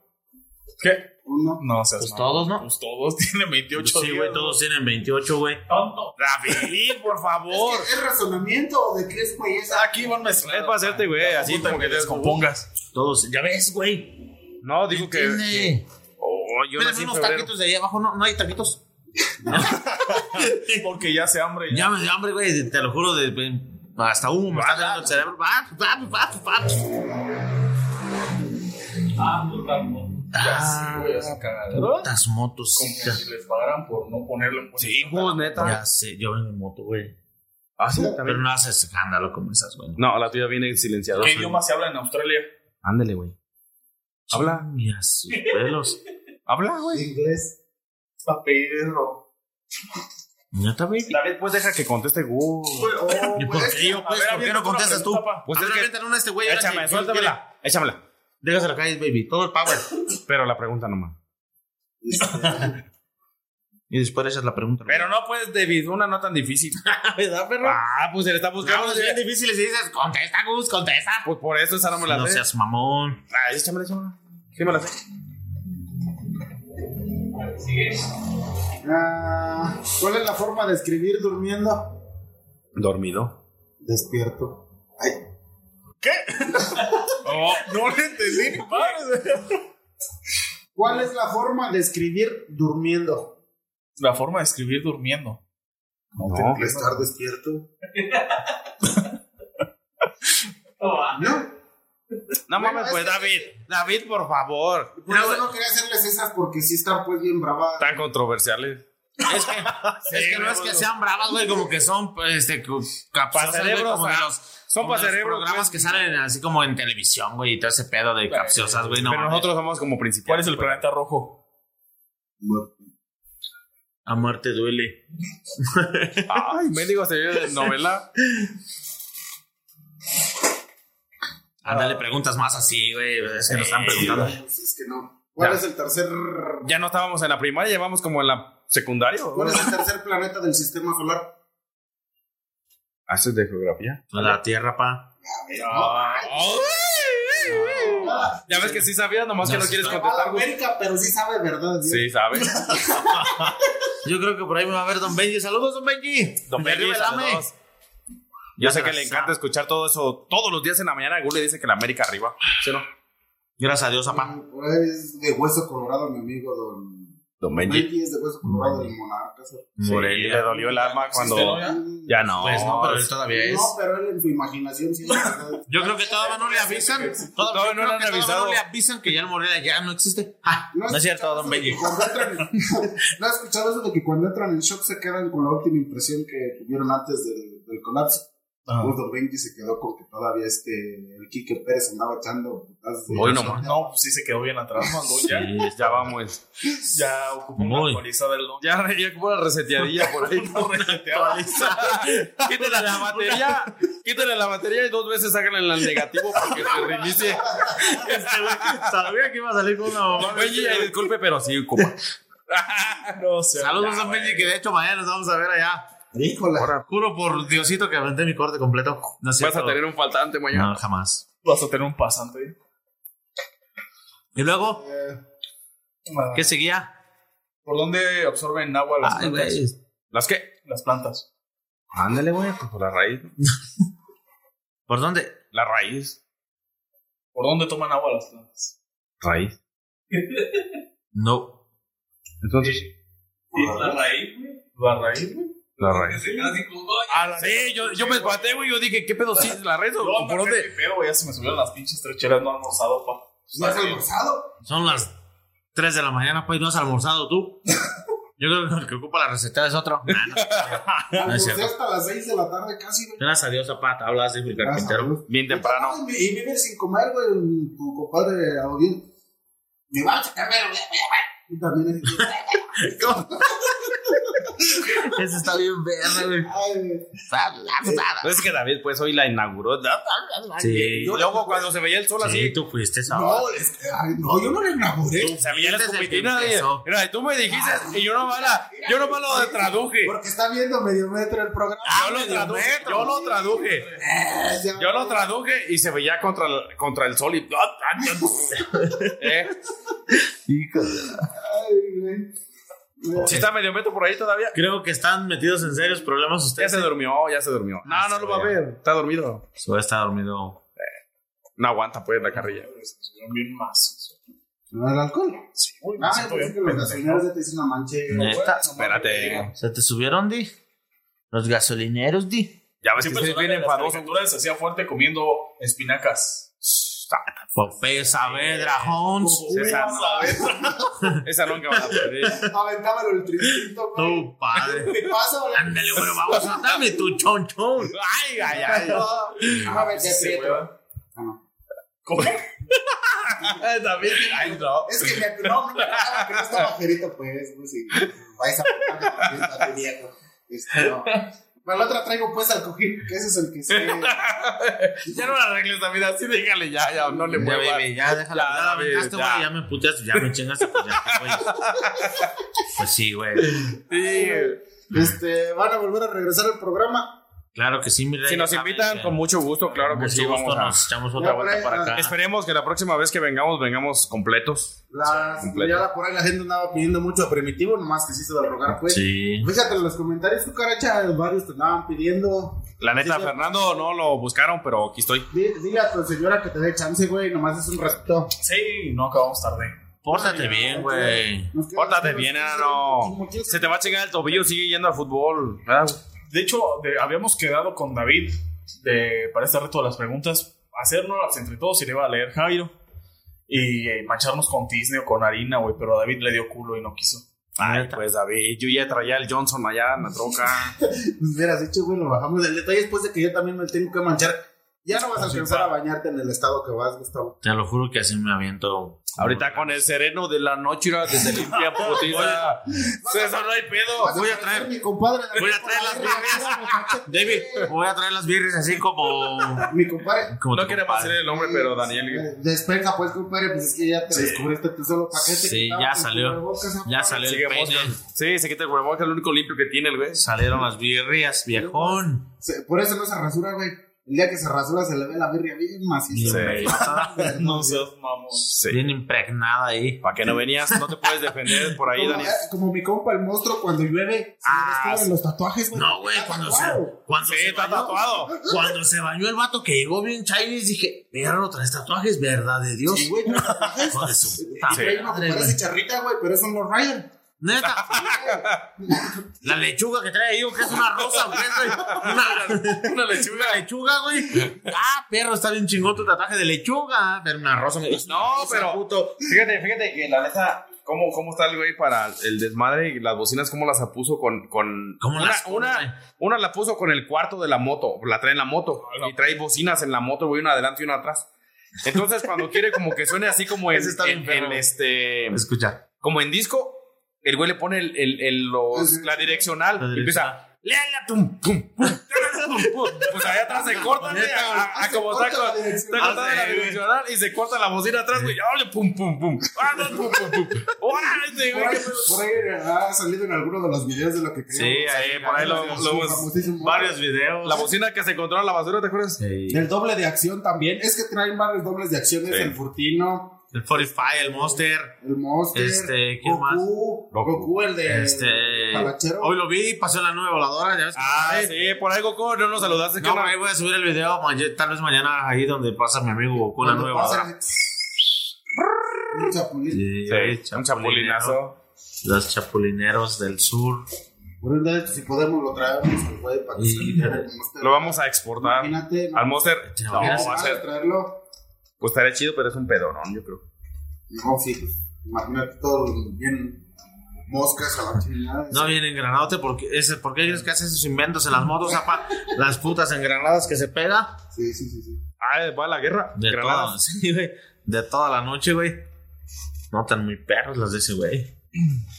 ¿Qué? Uno. No, seas Pues mamón. todos, ¿no? Pues todos tienen 28 Sí, güey, todos tienen 28, güey. Tonto. David, por favor. Es, que es razonamiento de qué es, güey, esa. Aquí van mezclados. Es para hacerte, güey, así Puta, como que te descompongas. Todos. Ya ves, güey. No, digo que. Entiende. Oh, yo nací unos febrero. taquitos de ahí abajo. No, no hay taquitos. Porque ya se hambre. Ya me dio hambre, güey. Te lo juro. De, de- hasta humo me está dando el cerebro. Va, va, va, va. Ah, Ah, Güey, putas motos. Como si les pagaran por no ponerlo en Sí, pues neta. Ya sé, yo vengo en moto, güey. Ah, sí, Pero también. no haces escándalo como esas, güey. No, la tuya viene silenciada. ¿Qué idioma se habla en Australia? Ándele, güey. Habla. Mira sus pelos. Habla, güey. Inglés. Está perro. Neta, güey. David, pues deja que conteste Gu. Oh, ¿Y por pues, qué yo, pues? A ver, ¿Por qué no contestas tú? Pues es que- una a este güey. ahora Échame, que- suéltamela. Échamela. Déjasela caer, baby. Todo el power. Pero la pregunta nomás. Y después le echas la pregunta. Pero no, pues, David, una no tan difícil. ¿verdad, perro? Ah, pues se le está buscando. Vamos, bien difíciles y dices, contesta, Gus, contesta. Pues por eso esa no me la No sé. seas mamón. Ah, échamela, échamela. Sí me la sé. Sigue. Ah, ¿Cuál es la forma de escribir durmiendo? Dormido. Despierto. Ay, Oh, no le entendí ni madre. ¿Cuál es la forma de escribir durmiendo? La forma de escribir durmiendo. No. Estar despierto. Toma. No. No Bueno, mames, es pues, que- David. David, por favor. Por eso no quería hacerles esas porque sí están pues bien bravadas. Tan controversiales. Es que, es que no es que sean bravas, güey, como que son, este, capciosas, güey, cerebros, como de ah, los, son como pa' de los cerebros, programas que salen así como en televisión, güey, y todo ese pedo de capciosas, güey, no Pero mames. nosotros somos como principales. ¿Cuál es el planeta rojo? A muerte duele. Ay, mendigo sería de novela. Ándale, preguntas más así, güey, es que nos están preguntando. Es que no. ¿Cuál Ya. es el tercer Ya no estábamos en la primaria, llevamos como en la secundaria. ¿o? ¿Cuál es el tercer planeta del sistema solar? ¿Haces de geografía? La tierra, pa. Ya ves que sí sabías, nomás que No, no sí quieres a contestar. América, pero sí sabe verdad. ¿sí? Sí, sabes. Yo creo que por ahí me va a ver Don Benji. Saludos, Don Benji. Don Benji, saludos. Yo sé que le encanta sabe. escuchar todo eso todos los días en la mañana. Algún le dice que la América arriba. ¿Sí no? Gracias a Dios, papá. Es de hueso colorado, mi amigo, don. Don Benji es de hueso colorado, el monarca. ¿sí? Le dolió el alma cuando. ¿Existe, no, ya? No. Pues no, pero él todavía es. No, pero él en su imaginación sí. Yo creo que todavía no le avisan. Todavía, Todavía no le han avisado. no le avisan que ya el Morelia ya no existe. Ah, no, es cierto, Don Benji. ¿No has escuchado eso de que cuando entran en shock se quedan con la última impresión que tuvieron antes del, del colapso? Ah. Don Benji se quedó con que todavía este, el Quique Pérez andaba echando putazos Hoy nomás. No, pues sí se quedó bien atrás, ¿no? Don, ya, Sí, ya vamos. ya ocupó una Muy. actualizada el don. Ya, ya como una reseteadilla por ahí. Quítale la batería. Quítale la batería y dos veces sáquenle el negativo para que se reinicie. Sabía que iba a salir con una mamá. Benji, disculpe, pero sí, ocupa. no sé. Saludos, Don Benji, que de hecho mañana nos vamos a ver allá. Híjole. Juro por Diosito que aventé mi corte completo. No es Vas a tener un faltante mañana. No, jamás. Vas a tener un pasante. Y luego, Ah, ¿qué seguía? ¿Por dónde absorben agua las Ay, plantas? güey. ¿Las qué? Las plantas. Ándale, güey, pues por la raíz. ¿Por dónde? La raíz. ¿Por dónde toman agua las plantas? Raíz. No. Entonces, La raíz, güey. La raíz, güey. La raíz. Se queda así como, "Ay, Ah, Sí, yo, yo me espanté, güey. Yo dije, ¿qué pedo? ¿Sí es la raíz o No, por dónde? Pero, güey, ya se me subieron las pinches trecheras, no he almorzado, pa. ¿No has almorzado? Son las 3 de la mañana, pues no has almorzado tú. Yo creo que el que ocupa la receta es otro. Nah, no. No es cierto. hasta las 6 de la tarde casi, güey. Gracias a Dios, Zapata, hablas de a carpintero. Bien temprano. Y, y vive sin comer, güey, tu compadre Audien. Me va a sacar, güey, Y también es Ese está bien verde, güey. Ay, güey. Pues es que David, pues hoy la inauguró. Sí. Y luego cuando se veía el sol Sí, así, tú fuiste esa No, es que, ay, no, yo no le inauguré. se veía la es el que escupitina. y- empezó. Mira, y tú me dijiste, y yo nomás la, yo nomás lo traduje. Porque está viendo medio metro el programa. Yo lo traduje, yo lo traduje. Eh, Yo lo traduje y se veía contra el, contra el sol y. ¿Eh? Ay, güey. ¿Sí está medio metro por ahí todavía? Creo que están metidos en serios problemas Ya ustedes. se durmió, ya se durmió. No, no lo va a ver. Está dormido. Su está dormido. No aguanta, pues, la carrilla. Bien macizo. ¿No el alcohol? Sí, me Ah, pues que los gasolineros ya te dicen una mancha. Neta. Espérate. ¿Se te subieron, Di? Los gasolineros, Di. Ya ves que Siempre sí se es bien las enfadoso. caricaturas se hacía fuerte comiendo espinacas. Popeye Saavedra, Jones. Esa no, esa nunca va a perder. Aventaba el güey. Tu padre. ¿Qué pasa, güey? Ándale, bueno, vamos a dame tu chon chon. Ay, ay, ay. Ah, prieto. güey. Ah, no. ¿Cómo? También. Ay, no. Es que me no, no que no estaba ajerito, pues, pues, sí. Vais a ponerme también batería, güey. Este, no. Para la otra traigo, pues, al cojín, que ese es el que sé. Ya no la arregles, David. Así déjale ya, ya. No le Ya, muevas. baby, ya, déjala. Ya, Ya, la aventaste, güey. Ya me puteaste, ya me chingaste, pues ya, güey. Pues sí, güey. Sí. Este, van a volver a regresar al programa. Claro que sí, mi rey. Si nos invitan, que con mucho gusto, claro que sí. mucho gusto Vamos a... nos echamos otra vuelta ahí, para acá. Esperemos que la próxima vez que vengamos, vengamos completos. Completo. ya por ahí la gente andaba pidiendo mucho a Primitivo, nomás que sí se lo rogar, pues. Sí. Fíjate en los comentarios, tu caracha, varios te andaban pidiendo. La neta, Sí. Fernando no lo buscaron, pero aquí estoy. Di- Dile a tu señora que te dé chance, güey, nomás es un ratito. Sí, no acabamos tarde. Pórtate bien, güey. Pórtate bien, no. Se te va a chingar el tobillo, sigue yendo al fútbol. Ah, De hecho, de- habíamos quedado con David de, para este reto de las preguntas, hacernos entre todos y le iba a leer Jairo. Y eh, mancharnos con Disney o con harina, güey, pero David le dio culo y no quiso. Ay, pues David, yo ya traía el Johnson allá en la troca. Pues hubieras dicho, güey, lo bajamos. El detalle después de que yo también me tengo que manchar. Ya no vas a alcanzar a bañarte en el estado que vas, Gustavo. Te lo juro que así me aviento. Ahorita con el sereno de la noche, mira, desde limpia putiza. César, no hay pedo. Voy a traer- Mi compadre. voy a traer las birrias. David, voy a traer las birrias así como. Mi compadre. como No compadre. hacer el nombre, pero Daniel. Eh, Despensa, pues, compadre, pues es que ya te descubriste tu solo paquete. Sí, ya salió. Ya salió el peine. Sí, se quita el huevo, que es el único limpio que tiene el güey. Salieron las birrias, viejón. Se- Por eso no se rasura, güey. El día que se rasura se le ve la birria bien maciza. Sí. No seas mamón. Sí. Bien impregnada ahí. Para que no venías, no te puedes defender por ahí, Como, Daniel. como mi compa el monstruo cuando llueve, se Ah, le los tatuajes, güey. No, güey, cuando se, cuando Sí, se está bañó, tatuado. cuando se bañó el vato que llegó bien Chinese, dije, mira, no traes tatuajes, verdad de Dios. Sí, güey, no tatuajes. Su puta Sí, madre, parece charrita, güey, pero son los Ryder. Neta. La lechuga que trae ahí, ¿o qué es una rosa? ¿o qué es, güey? Una, una lechuga. lechuga, güey. Ah, perro, está bien chingón tu tatuaje de lechuga. Pero una rosa. me- No, pero puto. fíjate, fíjate que la neta, ¿cómo, cómo está el güey para el desmadre y las bocinas? ¿Cómo las puso con. con ¿Cómo una, las pone, güey? una, una la puso con el cuarto de la moto, la trae en la moto y trae bocinas en la moto, güey, una adelante y una atrás. Entonces, cuando quiere como que suene así como en, está bien en- perro. en este. Escucha. Como en disco, el güey le pone el, el- el- los- la direccional La y empieza. Léala, tum, tum, pum, pues allá atrás se corta, güey. A, como está, cortada Ah, la güey. direccional y se corta la bocina atrás, güey. ¡Órale, pum, pum, pum! ¡Órale, pum, pum, pum! ¡Órale, Por güey! ahí, por ahí ha salido en alguno de los videos de lo que Sí, ahí, por ahí lo, Famosísimo. Varios videos. La bocina que se encontró en la basura, ¿te acuerdas? Sí. El doble de acción también. Es que traen varios dobles de acción. Es Sí. el Furtino, El 45, el Monster. el Monster, Este, ¿quién Goku, más? Goku, el de Este. Talachero. Hoy lo vi, pasó en la nueva voladora. Ya ves Ah, Sí. sí, por ahí, Goku, no nos saludaste. ¿qué No, ahí voy a subir el video. ma- tal vez mañana ahí donde pasa mi amigo Goku, la Cuando nueva pasa, voladora. Un chapulín. Sí, Sí, un chapulinero. chapulinazo. Los chapulineros del sur. Por un día, si podemos, lo traemos, pues, güey, para que se Monster. Lo vamos a exportar. Imagínate. Al Monster. ¿Te No, va a ser. traerlo. Pues estaría chido, pero es un pedorón, yo creo. No, sí, pues, imagínate todo bien moscas a la chingada. No viene engranadote porque ese, ¿por qué crees que hace esos inventos en las motos, apa? Las putas engranadas que se pega. Sí, sí, sí, sí. Ah, va a la guerra. De toda, sí, güey. De toda la noche, güey. No tan muy perros las de ese güey.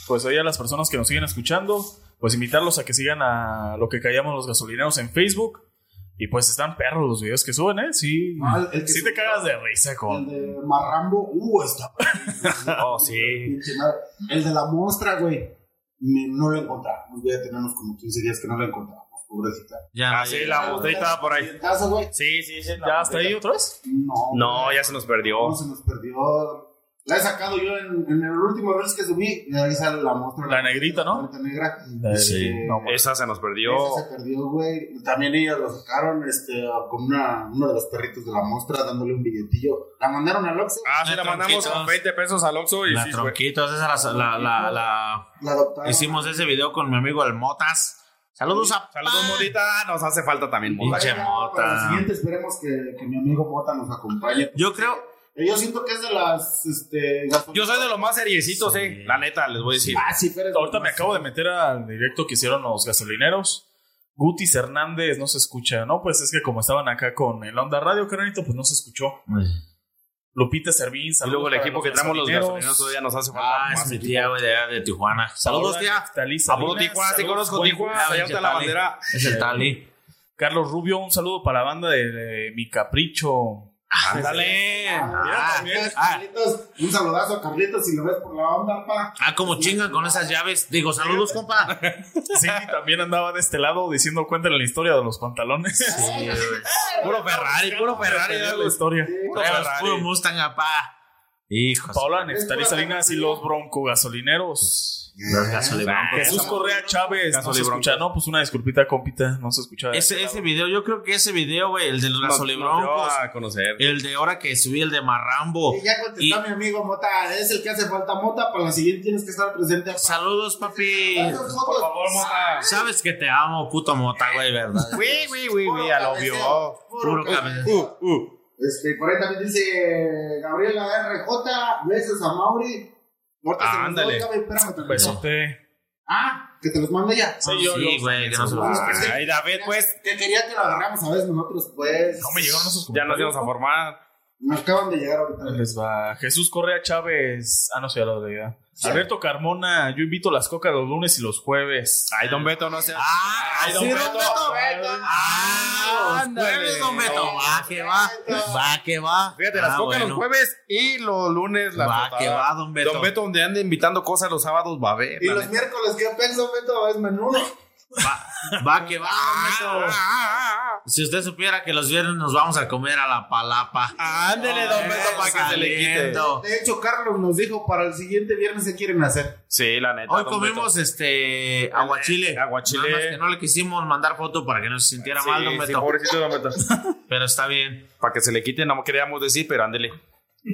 Pues oye, a las personas que nos siguen escuchando, pues invitarlos a que sigan a lo que callamos los gasolineros en Facebook. Y pues están perros los videos que suben, ¿eh? Sí. Ah, el- el que sí te cagas de risa El con. de Marrambo, uh, está. Oh, sí. El de la mostra, güey. No lo encontramos. Ya tenemos como 15 días que no lo encontramos, pobrecita. Ya, Ah, sí, la mostrita por ahí. ¿El caso? Sí, sí, sí. ¿Ya hasta ahí otra vez? No. No, ya se nos perdió. No, se nos perdió. La he sacado yo en, en el último Reels que subí. Y ahí sale la mostra. La negrita, ¿no? La negra. Sí. Eh, No, bueno. Esa se nos perdió. Esa se perdió, güey. También ellos lo sacaron este, con una, uno de los perritos de la mostra dándole un billetillo. La mandaron al Oxxo. Ah, sí, La la mandamos con 20 pesos al Oxxo y La sí, tronquitos, esa la, la, la, la- La adoptaron. Hicimos ese video con mi amigo el Motas. Saludos a Saludos, Modita. Nos hace falta también, Pinche Modita. Ya, Mota. Para la siguiente esperemos que, que mi amigo Mota nos acompañe. Yo creo. Yo siento que es de las. Este, Yo soy de los más seriecitos, Sí. eh. La neta, les voy a decir. Ah, sí, pero Ahorita me acabo de meter al directo que hicieron los gasolineros. Gutis Hernández no se escucha, ¿no? Pues es que como estaban acá con el Onda Radio, carnalito, pues no se escuchó. Lupita Servín, Y saludos luego el equipo que traemos los gasolineros. todavía nos hace falta Ah, es mi tía, güey, de, allá de Tijuana. Saludos, tía. A Salinas, Tijuana, saludos, conozco Tijuana. Allá está la bandera. Es el Tali. Carlos Rubio, un saludo para la banda de, de Mi Capricho. Ándale. Ah, ah, Carlitos, un saludazo a Carlitos si lo ves por la onda, pa. ah, como chingan con esas llaves. Digo, saludos, compa. Sí, también andaba de este lado diciendo cuéntale la historia de los pantalones. Sí. Puro Ferrari, puro Ferrari. La historia. Puro puro Mustang, apá. Hijos. Paola Neftalí Salinas y los Bronco Gasolineros. Gasolibrancos. Jesús Correa Chávez. No se escucha, no, pues una disculpita, compita. No se escucha. Ese, ese video, yo creo que ese video, güey, el de los gasolibroncos. a conocer. El de ahora que subí, el de Marrambo. Y ya contestó Y- mi amigo Mota, es el que hace falta Mota, para la siguiente tienes que estar presente. Saludos, papi. Esas fotos- Mota. Sabes que te amo, puto mota, güey, ¿verdad? Uy, uy, uy, uy, ya lo vio. Puro cabeceo. Uh, uh. Este, por ahí también dice Gabriela RJ, besos a Mauri. Los Ándale. doy, cabrón, espérame tantito. Besote. Ah, que te los mande ya. Sí, yo- Sí, güey, que no se lo Ay, David, pues. Que quería que lo agarramos a veces nosotros, pues. No me llegaron esos Ya nos íbamos a formar. Nos acaban de llegar ahorita. Les va. Jesús Correa Chávez. Ah, no sé, ya leía. Alberto Carmona. Yo invito las cocas los lunes y los jueves. Ay, don Beto, no seas. Ah, Ay, don sí, Beto. Ah, los jueves, don Beto. Va que va. Va que va. Fíjate, las Ah, cocas los bueno. jueves y los lunes la Va que va, don Beto. Don Beto, donde ande invitando cosas los sábados, va a ver. Y los neta. miércoles que pienso, Beto, es menudo. Va, va que va. Si usted supiera que los viernes nos vamos a comer a la palapa. Ándele, don Beto, para que se le quite. Saliendo. De hecho, Carlos nos dijo para el siguiente viernes qué quieren hacer. Sí, la neta. Hoy don comimos este aguachile. Aguachile. Nada más que no le quisimos mandar foto para que no se sintiera mal, don Sí, sí, Beto. pobrecito don Beto. Pero está bien. para que se le quite, no queríamos decir, pero ándele.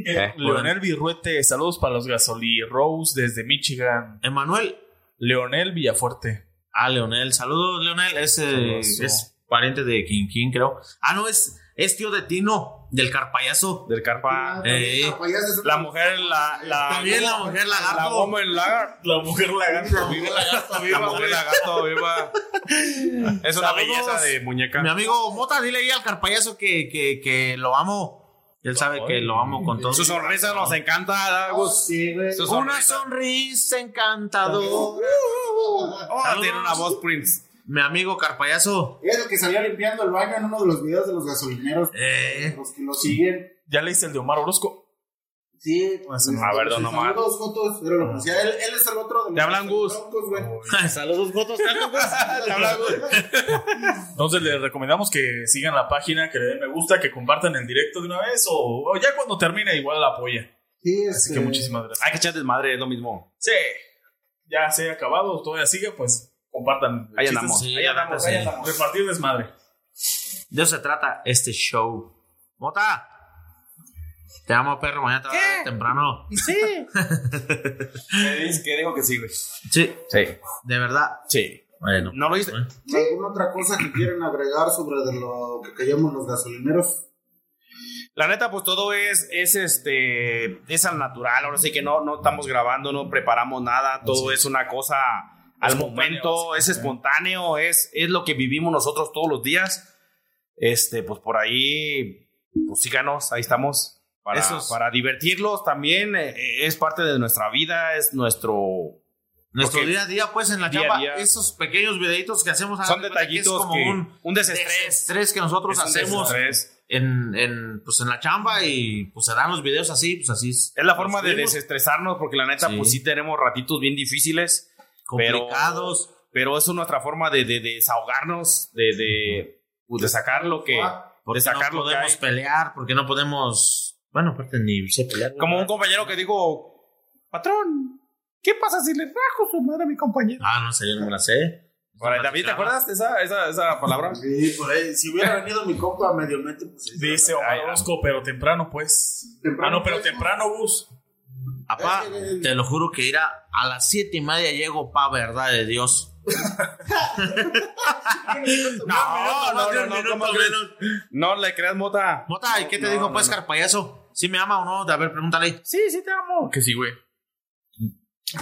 Eh. Leonel Virruete. Saludos para los Gasoli Rose desde Michigan. Emanuel. Leonel Villafuerte. Ah, Leonel. Saludos, Leonel. Es, eh, es pariente de Quinquín, creo. Ah, no, es, es tío de Tino, del carpayazo. Del carpa. Eh, La mujer, la. la También la mujer lagarto. La woman lagarto. La mujer lagarto. Vive lagarto, La mujer lagarto, viva. Es una Saludos. belleza de muñeca. Mi amigo Mota, dile ahí al carpayazo que, que, que lo amo. Él sabe que lo amo con todo. Su sonrisa nos encanta. Sí, güey. Su Una sonrisa. sonrisa encantadora. Oh, Saludos. tiene una voz Prince. mi amigo Carpayazo. Es el que salía limpiando el baño en uno de los videos de los gasolineros. Eh, Los que lo siguen. ¿Ya leíste el de Omar Orozco? Sí. Pues, a ver, don Omar. Saludos, fotos. Pero lo decía, él, él es el otro de los Te hablan, Gus. broncos, güey. Saludos, fotos, Te habla, güey. Entonces les recomendamos que sigan la página, que le den me gusta, que compartan el directo de una vez o, o ya cuando termine igual la apoya. Sí, Así este, que muchísimas gracias. Hay que echar desmadre, es lo mismo. Sí, ya se ha acabado, todavía sigue, pues compartan. Ahí andamos. Sí, ahí andamos. neta, ahí sí. andamos. Repartir desmadre. De eso se trata este show. Mota. Te amo, perro. Mañana te vas a ver temprano. ¿Qué dice? ¿Qué dijo que sí, güey? Sí, Sí. de verdad. Sí. Bueno. ¿No lo viste? ¿Alguna otra cosa que quieren agregar sobre de lo que callamos los gasolineros? La neta, pues todo es, es este, es al natural. Ahora sí que no, no estamos grabando, no preparamos nada. Todo es una cosa al Espontáneo, momento, es espontáneo, es, es lo que vivimos nosotros todos los días. Este, pues por ahí, pues síganos, ahí estamos. Para, divertirlos también, eh, es parte de nuestra vida, es nuestro. Nuestro día a día, pues en la chamba, esos pequeños videitos que hacemos Son hagan de cuenta que es detallitos como que- un, un desestrés. desestrés que nosotros hacemos en, en, pues en la chamba y pues se dan los videos así, pues así es. Es la forma de desestresarnos, porque la neta, Sí. pues sí tenemos ratitos bien difíciles. pero- complicados. pero eso es nuestra forma de, de- de desahogarnos, de, de, pues, de sacar lo que, Porque de sacar no lo que podemos hay. pelear, porque no podemos. Bueno, aparte ni sé pelear. güey. Como un compañero que digo, patrón, ¿qué pasa si le rajo su madre a mi compañero? Ah, no sé, yo no me la sé. Por ahí, David, ¿te acuerdas de esa, esa, esa palabra? Sí, por ahí. Si hubiera venido mi compa medio mente, pues sí. Dice Omar Orozco, pero temprano, pues. Temprano, ah, no, pero pues, temprano, Gus. Es que- te lo juro que irá a las siete y media llego pa' verdad de Dios. No, no, no, no, ¿cómo crees? No le creas, Mota. Mota, ¿y qué te No, dijo, no, pues, no. carpayazo? ¿Sí me ama o no? A ver, pregúntale. Sí, sí te amo. Que sí, güey.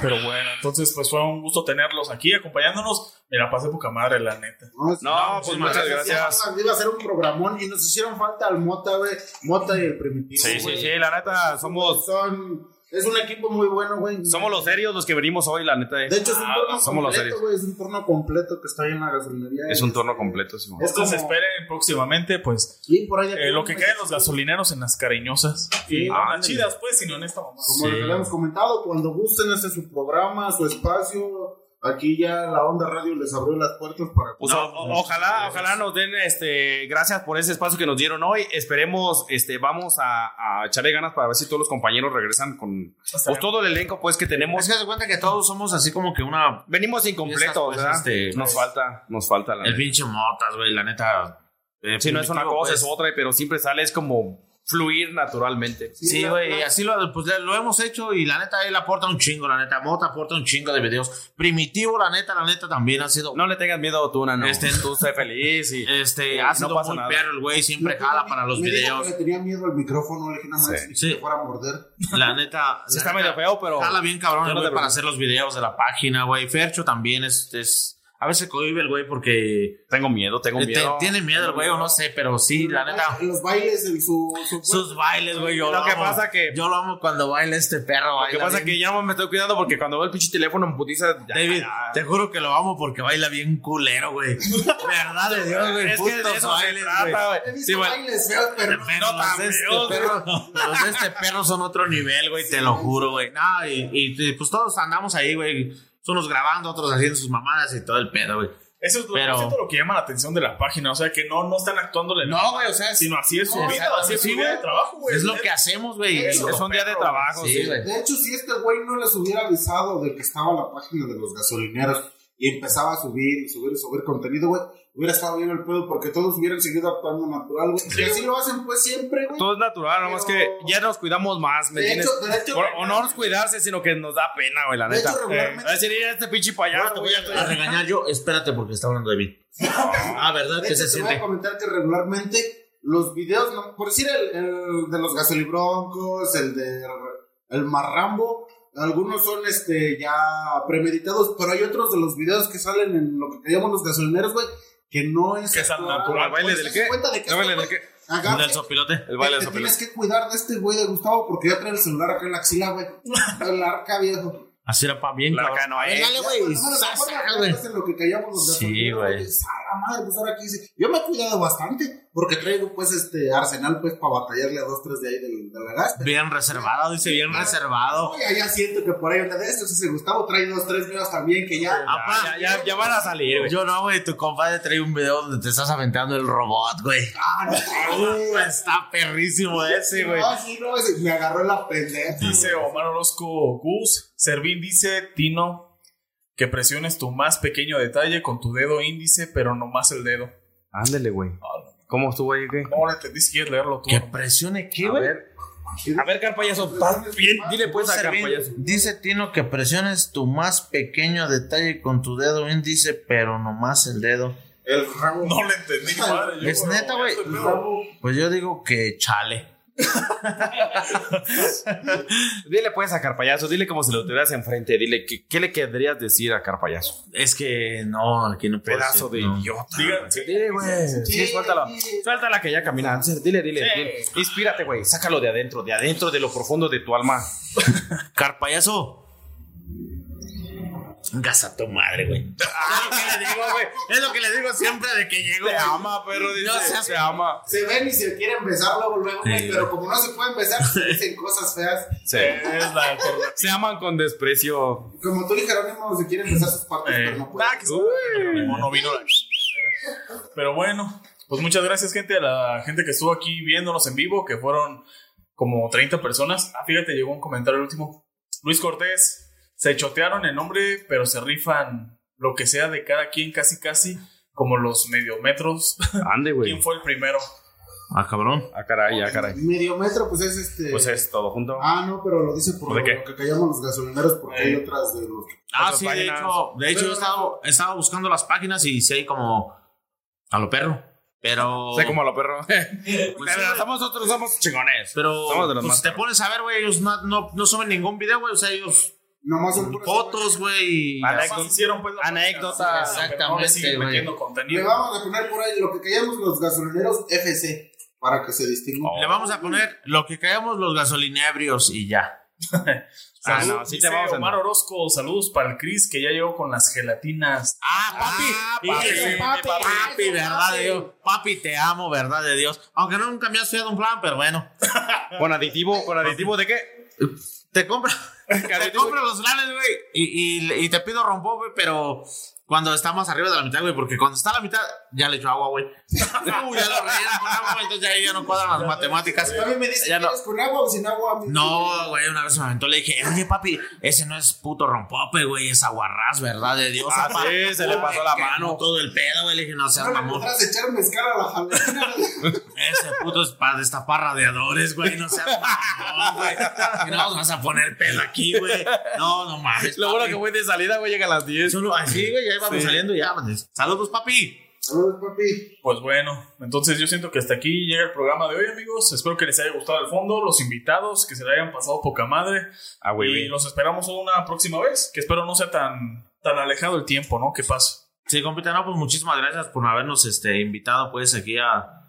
Pero bueno, entonces pues fue un gusto tenerlos aquí acompañándonos. Me la pasé poca madre, la neta. No, No, pues muchas gracias. Iba a ser un programón y nos hicieron falta al Mota, güey. Mota y el primitivo. Sí, sí, güey. sí, la neta, somos, Son, es un equipo muy bueno, güey. somos los serios los que venimos hoy, la neta. De hecho, es un Ah, turno somos los completo, serios. güey. Es un turno completo que está ahí en la gasolinería. Es un turno completo, sí. Es Entonces como- esperen próximamente, pues, Sí, por ahí eh, lo que caen los gasolineros en las cariñosas. Sí, las chidas, pues, sino en esta mamá. Como lo que le hemos comentado, cuando gusten, este es su programa, su espacio. Aquí ya la Onda Radio les abrió las puertas para. Pues No, o- o- ojalá, ojalá nos den este gracias por ese espacio que nos dieron hoy. Esperemos, este, vamos a, a echarle ganas para ver si todos los compañeros regresan con pues, todo el elenco pues que tenemos. Es que se cuenta que todos somos así como que una. Venimos incompletos, pues, ¿verdad? este, nos falta, nos falta la El neta. pinche motas, güey, la neta. eh, Si no es una cosa, pues. es otra, pero siempre sale, es como fluir naturalmente. Sí, güey, la- así lo, pues, lo hemos hecho y la neta él aporta un chingo, la neta. Mota aporta un chingo de videos. Primitivo, la neta, la neta también ha sido. No le tengas miedo tú, no. Este- tú sé feliz y Este, no ha sido pasa muy nada. perro el güey, siempre Me- jala para los videos. le tenía miedo al micrófono, le dije nada más Sí. que Sí. se fuera a morder. La neta. Sí la está neta, medio feo, pero Jala bien cabrón el no güey para hacer los videos de la página, güey. Fercho también es, es. A veces cohibe el güey porque. tengo miedo, tengo te- miedo. tiene miedo el güey o no sé, pero sí, la neta. Los bailes, su, su Sus bailes, güey. Yo Lo lo, que amo. pasa que- Yo lo amo cuando baila este perro. Lo que pasa es bien. que ya no me estoy cuidando porque cuando veo el pinche teléfono en putiza. ya- David, ya- te juro que lo amo porque baila bien culero, güey. Verdad de Dios, güey. Es que de eso bailes, se trata, güey. Sí, bueno. bailes feos, pero Pero no los, tan de este feos, perro, los de este perro son otro nivel, güey, te lo juro, güey. No, y, y, pues todos andamos ahí, güey. Unos grabando, otros haciendo sus mamadas y todo el pedo, güey. Eso es lo, Pero- siento lo que llama la atención de la página. O sea, que no, no están actuándole. No, güey, o sea, Sino así es su No, vida, así es su sí, vida güey. de trabajo, güey. es lo que hacemos, güey. Es un día de trabajo, Sí, sí. güey. De hecho, si este güey no les hubiera avisado de que estaba la página de los gasolineros y empezaba a subir y subir y subir contenido, güey, hubiera estado bien el pedo porque todos hubieran seguido actuando natural, güey. Y así lo hacen, pues siempre, güey. Todo es natural, nomás que ya nos cuidamos más, ¿me De entiendes? hecho, de hecho, o, o no nos cuidarse, sino que nos da pena, güey, la De neta. hecho, regularmente- Eh, a decir, "Mira este pinche payaso, voy A regañar yo, espérate porque está hablando David. Ah, ¿verdad? De ¿Qué hecho, se te voy a comentar que regularmente los videos, por decir el, el de los gasolibroncos, el de el marrambo, algunos son este ya premeditados, pero hay otros de los videos que salen en lo que llamamos los gasolineros, güey, que no es Que es natural. ¿El baile del qué? cuenta de que ¿El baile del qué? agarra- Del sopilote. El baile de te sopilote. tienes que cuidar de este güey de Gustavo porque ya trae el celular acá en la axila, güey. El arca viejo. Así era pa' bien, La cabrón. canoa, A ver, eh. Dale, güey. No, Sa- ¿se acuerdan sa- que güey. lo que callamos los Sí, gasolineros, güey. Dices, "A la madre, pues ahora aquí dice, yo me he cuidado bastante, porque traigo pues este arsenal pues para batallarle a dos, tres de ahí del, de la gas. pero- Bien reservado, dice bien reservado. No, ya, siento que por ahí anda de esto, si Gustavo trae dos, tres videos también que ya... Apá, Ya, ya, ya van a salir, güey. Yo no, güey. Tu compadre trae un video donde te estás aventando el robot, güey. Ah, no, Uh, está perrísimo ese, güey. no, sí, no, ese- me agarró la pendeja. Dice Omar Orozco Gus. Servín dice, Tino, que presiones tu más pequeño detalle con tu dedo índice, pero no más el dedo. Ándele, güey. ¿Cómo estuvo ahí, qué? No le entendí si quieres leerlo tú. Que presione qué, A güey. ver. A ver, Carpayazo. Bien, dile pues a Servín, Carpayaso. Dice Tino que presiones tu más pequeño detalle con tu dedo índice, pero nomás el dedo. El rabo. No le entendí, madre. yo, Es neta, güey. Pues yo digo que chale. Dile pues a Carpayaso, dile como si lo tuvieras enfrente. Dile, ¿qué, qué le querrías decir a Carpayaso? Es que no, aquí no puedo Pedazo de no. idiota. Diga, sí. Dile, güey. Sí, Sí, suéltala. que ya camina. Dile, dile. Sí. dile. Inspírate, güey. Sácalo de adentro, de adentro, de lo profundo de tu alma. Carpayaso. Gasa tu madre, güey. es lo que le digo, güey. Es lo que le digo siempre de que llego. Güey. ama, perro. Dice, No te ama. Se ven y se quieren besar luego, luego, Sí. güey, pero como no se pueden besar, se dicen cosas feas. Sí. Es la Se aman con desprecio. Como tú y Jerónimo se quieren besar sus partes, Eh, pero no pueden. ah, que se- Jerónimo no vino la- Pero bueno, pues muchas gracias, gente, a la gente que estuvo aquí viéndonos en vivo, que fueron como 30 personas. Ah, fíjate, llegó un comentario el último. Luis Cortés, se chotearon el nombre, pero se rifan lo que sea de cada quien, casi casi, como los mediometros. Ande, güey. ¿Quién fue el primero? Ah, cabrón. Ah, caray, ah, caray. Medio metro, pues es este. Pues es todo junto. Ah, no, pero lo dice por ¿De lo, qué? lo que callamos los gasolineros, porque hay Eh. otras de los. Ah, Otras sí, de hecho, de hecho yo he estado, he estado buscando las páginas y sí hay como a lo perro. Pero. Sé como a lo perro. Pues Pero sí, güey. somos otros, somos chingones. Pero somos de los pues, más si te pones a ver, güey, ellos no, no, no suben ningún video, güey. O sea, ellos Nomás son fotos, güey. Anécdotas. hicieron, pues, Anécdotas. siguen Exactamente, metiendo Le vamos a poner por ahí lo que callamos los gasolineros FC, para que se distinga. Oh. Le vamos a poner lo que caemos los gasolinebrios y ya. Ah, no, sí te vamos a Omar Orozco, saludos para el Chris que ya llegó con las gelatinas. Ah, papi. papi, Sí, papi, papi, papi. verdad de Dios. Papi, te amo, verdad de Dios. Aunque nunca me has fiado un plan, pero bueno. Con aditivo, con aditivo de qué? Te compro, te compro los planes, güey. Y, y, y te pido rompo, güey, pero cuando está más arriba de la mitad, güey, porque cuando está a la mitad, ya le echo agua, güey. Uh, ya lo relleno con agua, güey, entonces ahí ya no cuadran las matemáticas. Mí me dice, Ya no. ¿quieres con agua o sin agua? No, güey, una vez me aventó, le dije, oye, papi, ese no es puto rompope, güey, es aguarrás, ¿verdad? De Dios. Ah, sí, se le pasó la mano. no Todo el pedo, güey, le dije, no seas No mamón. podrás echar mezcal a la jabalina. Ese puto es para destapar radiadores, güey, no seas mamón, güey. Y no nos vas a poner pedo aquí, güey. No, no mames. Lo bueno papi. que fue de salida, güey, llega a las 10. Solo así, güey, ya íbamos Sí. saliendo y ya. pues, Saludos, papi. Saludos, papi. Pues bueno, entonces yo siento que hasta aquí llega el programa de hoy, amigos. Espero que les haya gustado el fondo, los invitados, que se le hayan pasado poca madre. Ah, güey, y los esperamos una próxima vez, que espero no sea tan, tan alejado el tiempo, ¿no? Que pase. Sí, compita, no, pues muchísimas gracias por habernos este, invitado, pues, aquí a,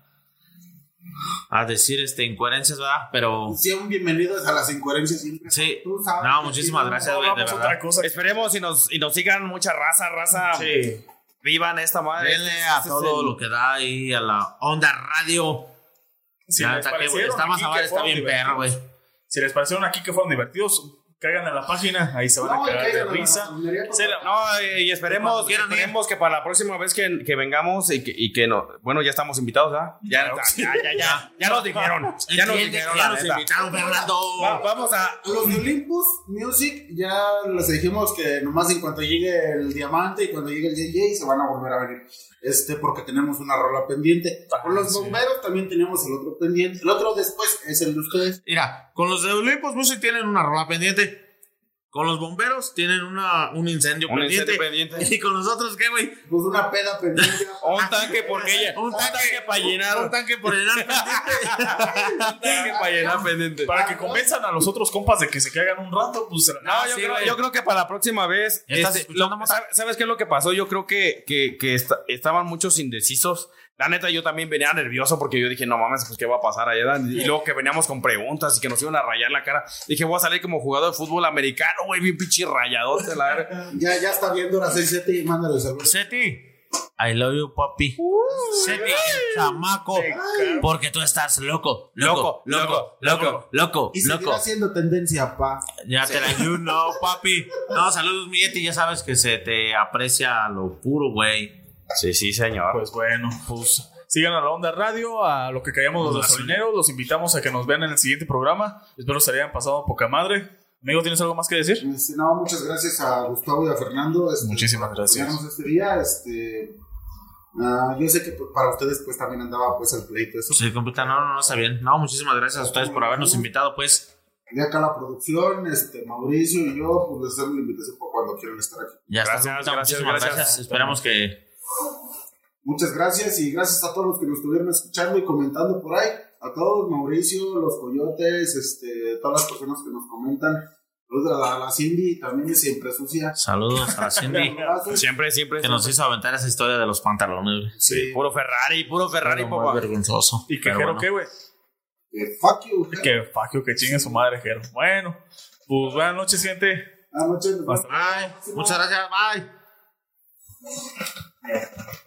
a decir este, incoherencias, ¿verdad? Pero Sean bienvenidos a las incoherencias siempre. sí, Tú sabes no, muchísimas sí, gracias, no, güey, de Vamos a verdad. otra cosa. Esperemos y nos, y nos sigan mucha raza, raza. Sí. Vivan esta madre. Denle Este a es todo el- lo que da ahí a la Onda Radio. Si les neta que, está más abajo, está bien perro, güey. Si les parecieron aquí que fueron divertidos, caigan a la página, ahí se van No, a cagar que de risa. la- No, y y esperemos, ir. esperemos que para la próxima vez que, que vengamos y que, y que no, bueno, ya estamos invitados, ¿ah? Ya, Claro que sí. ya, ya, ya, ya nos dijeron, ya nos dijeron ya nos invitaron, Fernando. Va- vamos a, los de Olympus Music ya les dijimos que nomás en cuanto llegue el diamante y cuando llegue el JJ se van a volver a venir. Este, porque tenemos una rola pendiente. Ah, Con los sí. bomberos también tenemos el otro pendiente. El otro después es el de ustedes. Mira, con los de Olympus Music tienen una rola pendiente. Con los bomberos tienen una, un incendio Un pendiente. incendio pendiente. ¿Y con nosotros qué, güey? Pues una peda pendiente. un tanque porque ella, Un tanque, para llenar, Un tanque por llenar pendiente. un tanque para llenar pendiente. Para que convenzan a los otros compas de que se caigan un rato, pues se la- No, yo, sí, creo, yo creo que para la próxima vez. ¿Ya estás este, escuchando, lo- Mota? ¿sabes, sabes qué es lo que pasó? Yo creo que, que, que esta- estaban muchos indecisos La neta, yo también venía nervioso porque yo dije, no mames, pues qué va a pasar allá. Y luego que veníamos con preguntas y que nos iban a rayar la cara. Dije, voy a salir como jugador de fútbol americano, güey, bien pinche rayadote, la. Ya, ya está viendo las 6 7 y mándale saludos. Seti, I love you, papi. Seti, chamaco. Porque tú estás loco, loco, loco, loco, loco, Y loco. haciendo tendencia, pa. Ya te la you know, papi. No, saludos, mi Yeti. Ya sabes que se te aprecia lo puro, güey. Sí, sí, señor. Pues bueno, pues sigan a la onda radio, a lo que callamos los gasolineros. Los invitamos a que nos vean en el siguiente programa. Espero se hayan pasado poca madre. Amigo, ¿tienes algo más que decir? Este, no, muchas gracias a Gustavo y a Fernando. este, Muchísimas gracias. este día. Este, ah, yo sé que pues, para ustedes pues también andaba pues el pleito eso. Sí, completa. No, no, no, está bien. No, muchísimas gracias a ustedes por habernos invitado, pues. De acá la producción, este, Mauricio y yo, pues les hacemos la invitación para cuando quieran estar aquí. Ya está. Gracias, compita, gracias, muchísimas gracias. gracias. Esperamos que. Muchas gracias y gracias a todos los que nos estuvieron escuchando y comentando por ahí. A todos, Mauricio, los coyotes, este, todas las personas que nos comentan. Saludos a la, la Cindy, también es siempre sucia. Saludos a Cindy. Abrazos. Siempre, siempre. que nos hizo aventar esa historia de los pantalones, güey. Sí. Puro Ferrari, puro Ferrari, Pero muy papá. vergonzoso. ¿Y que Pero Jero bueno. qué, güey? Eh, fuck you. Que fuck you, que chingue su madre, Jero. Bueno, pues buenas noches, gente. Buenas noches. Bye. Muchas gracias. Bye. Yeah.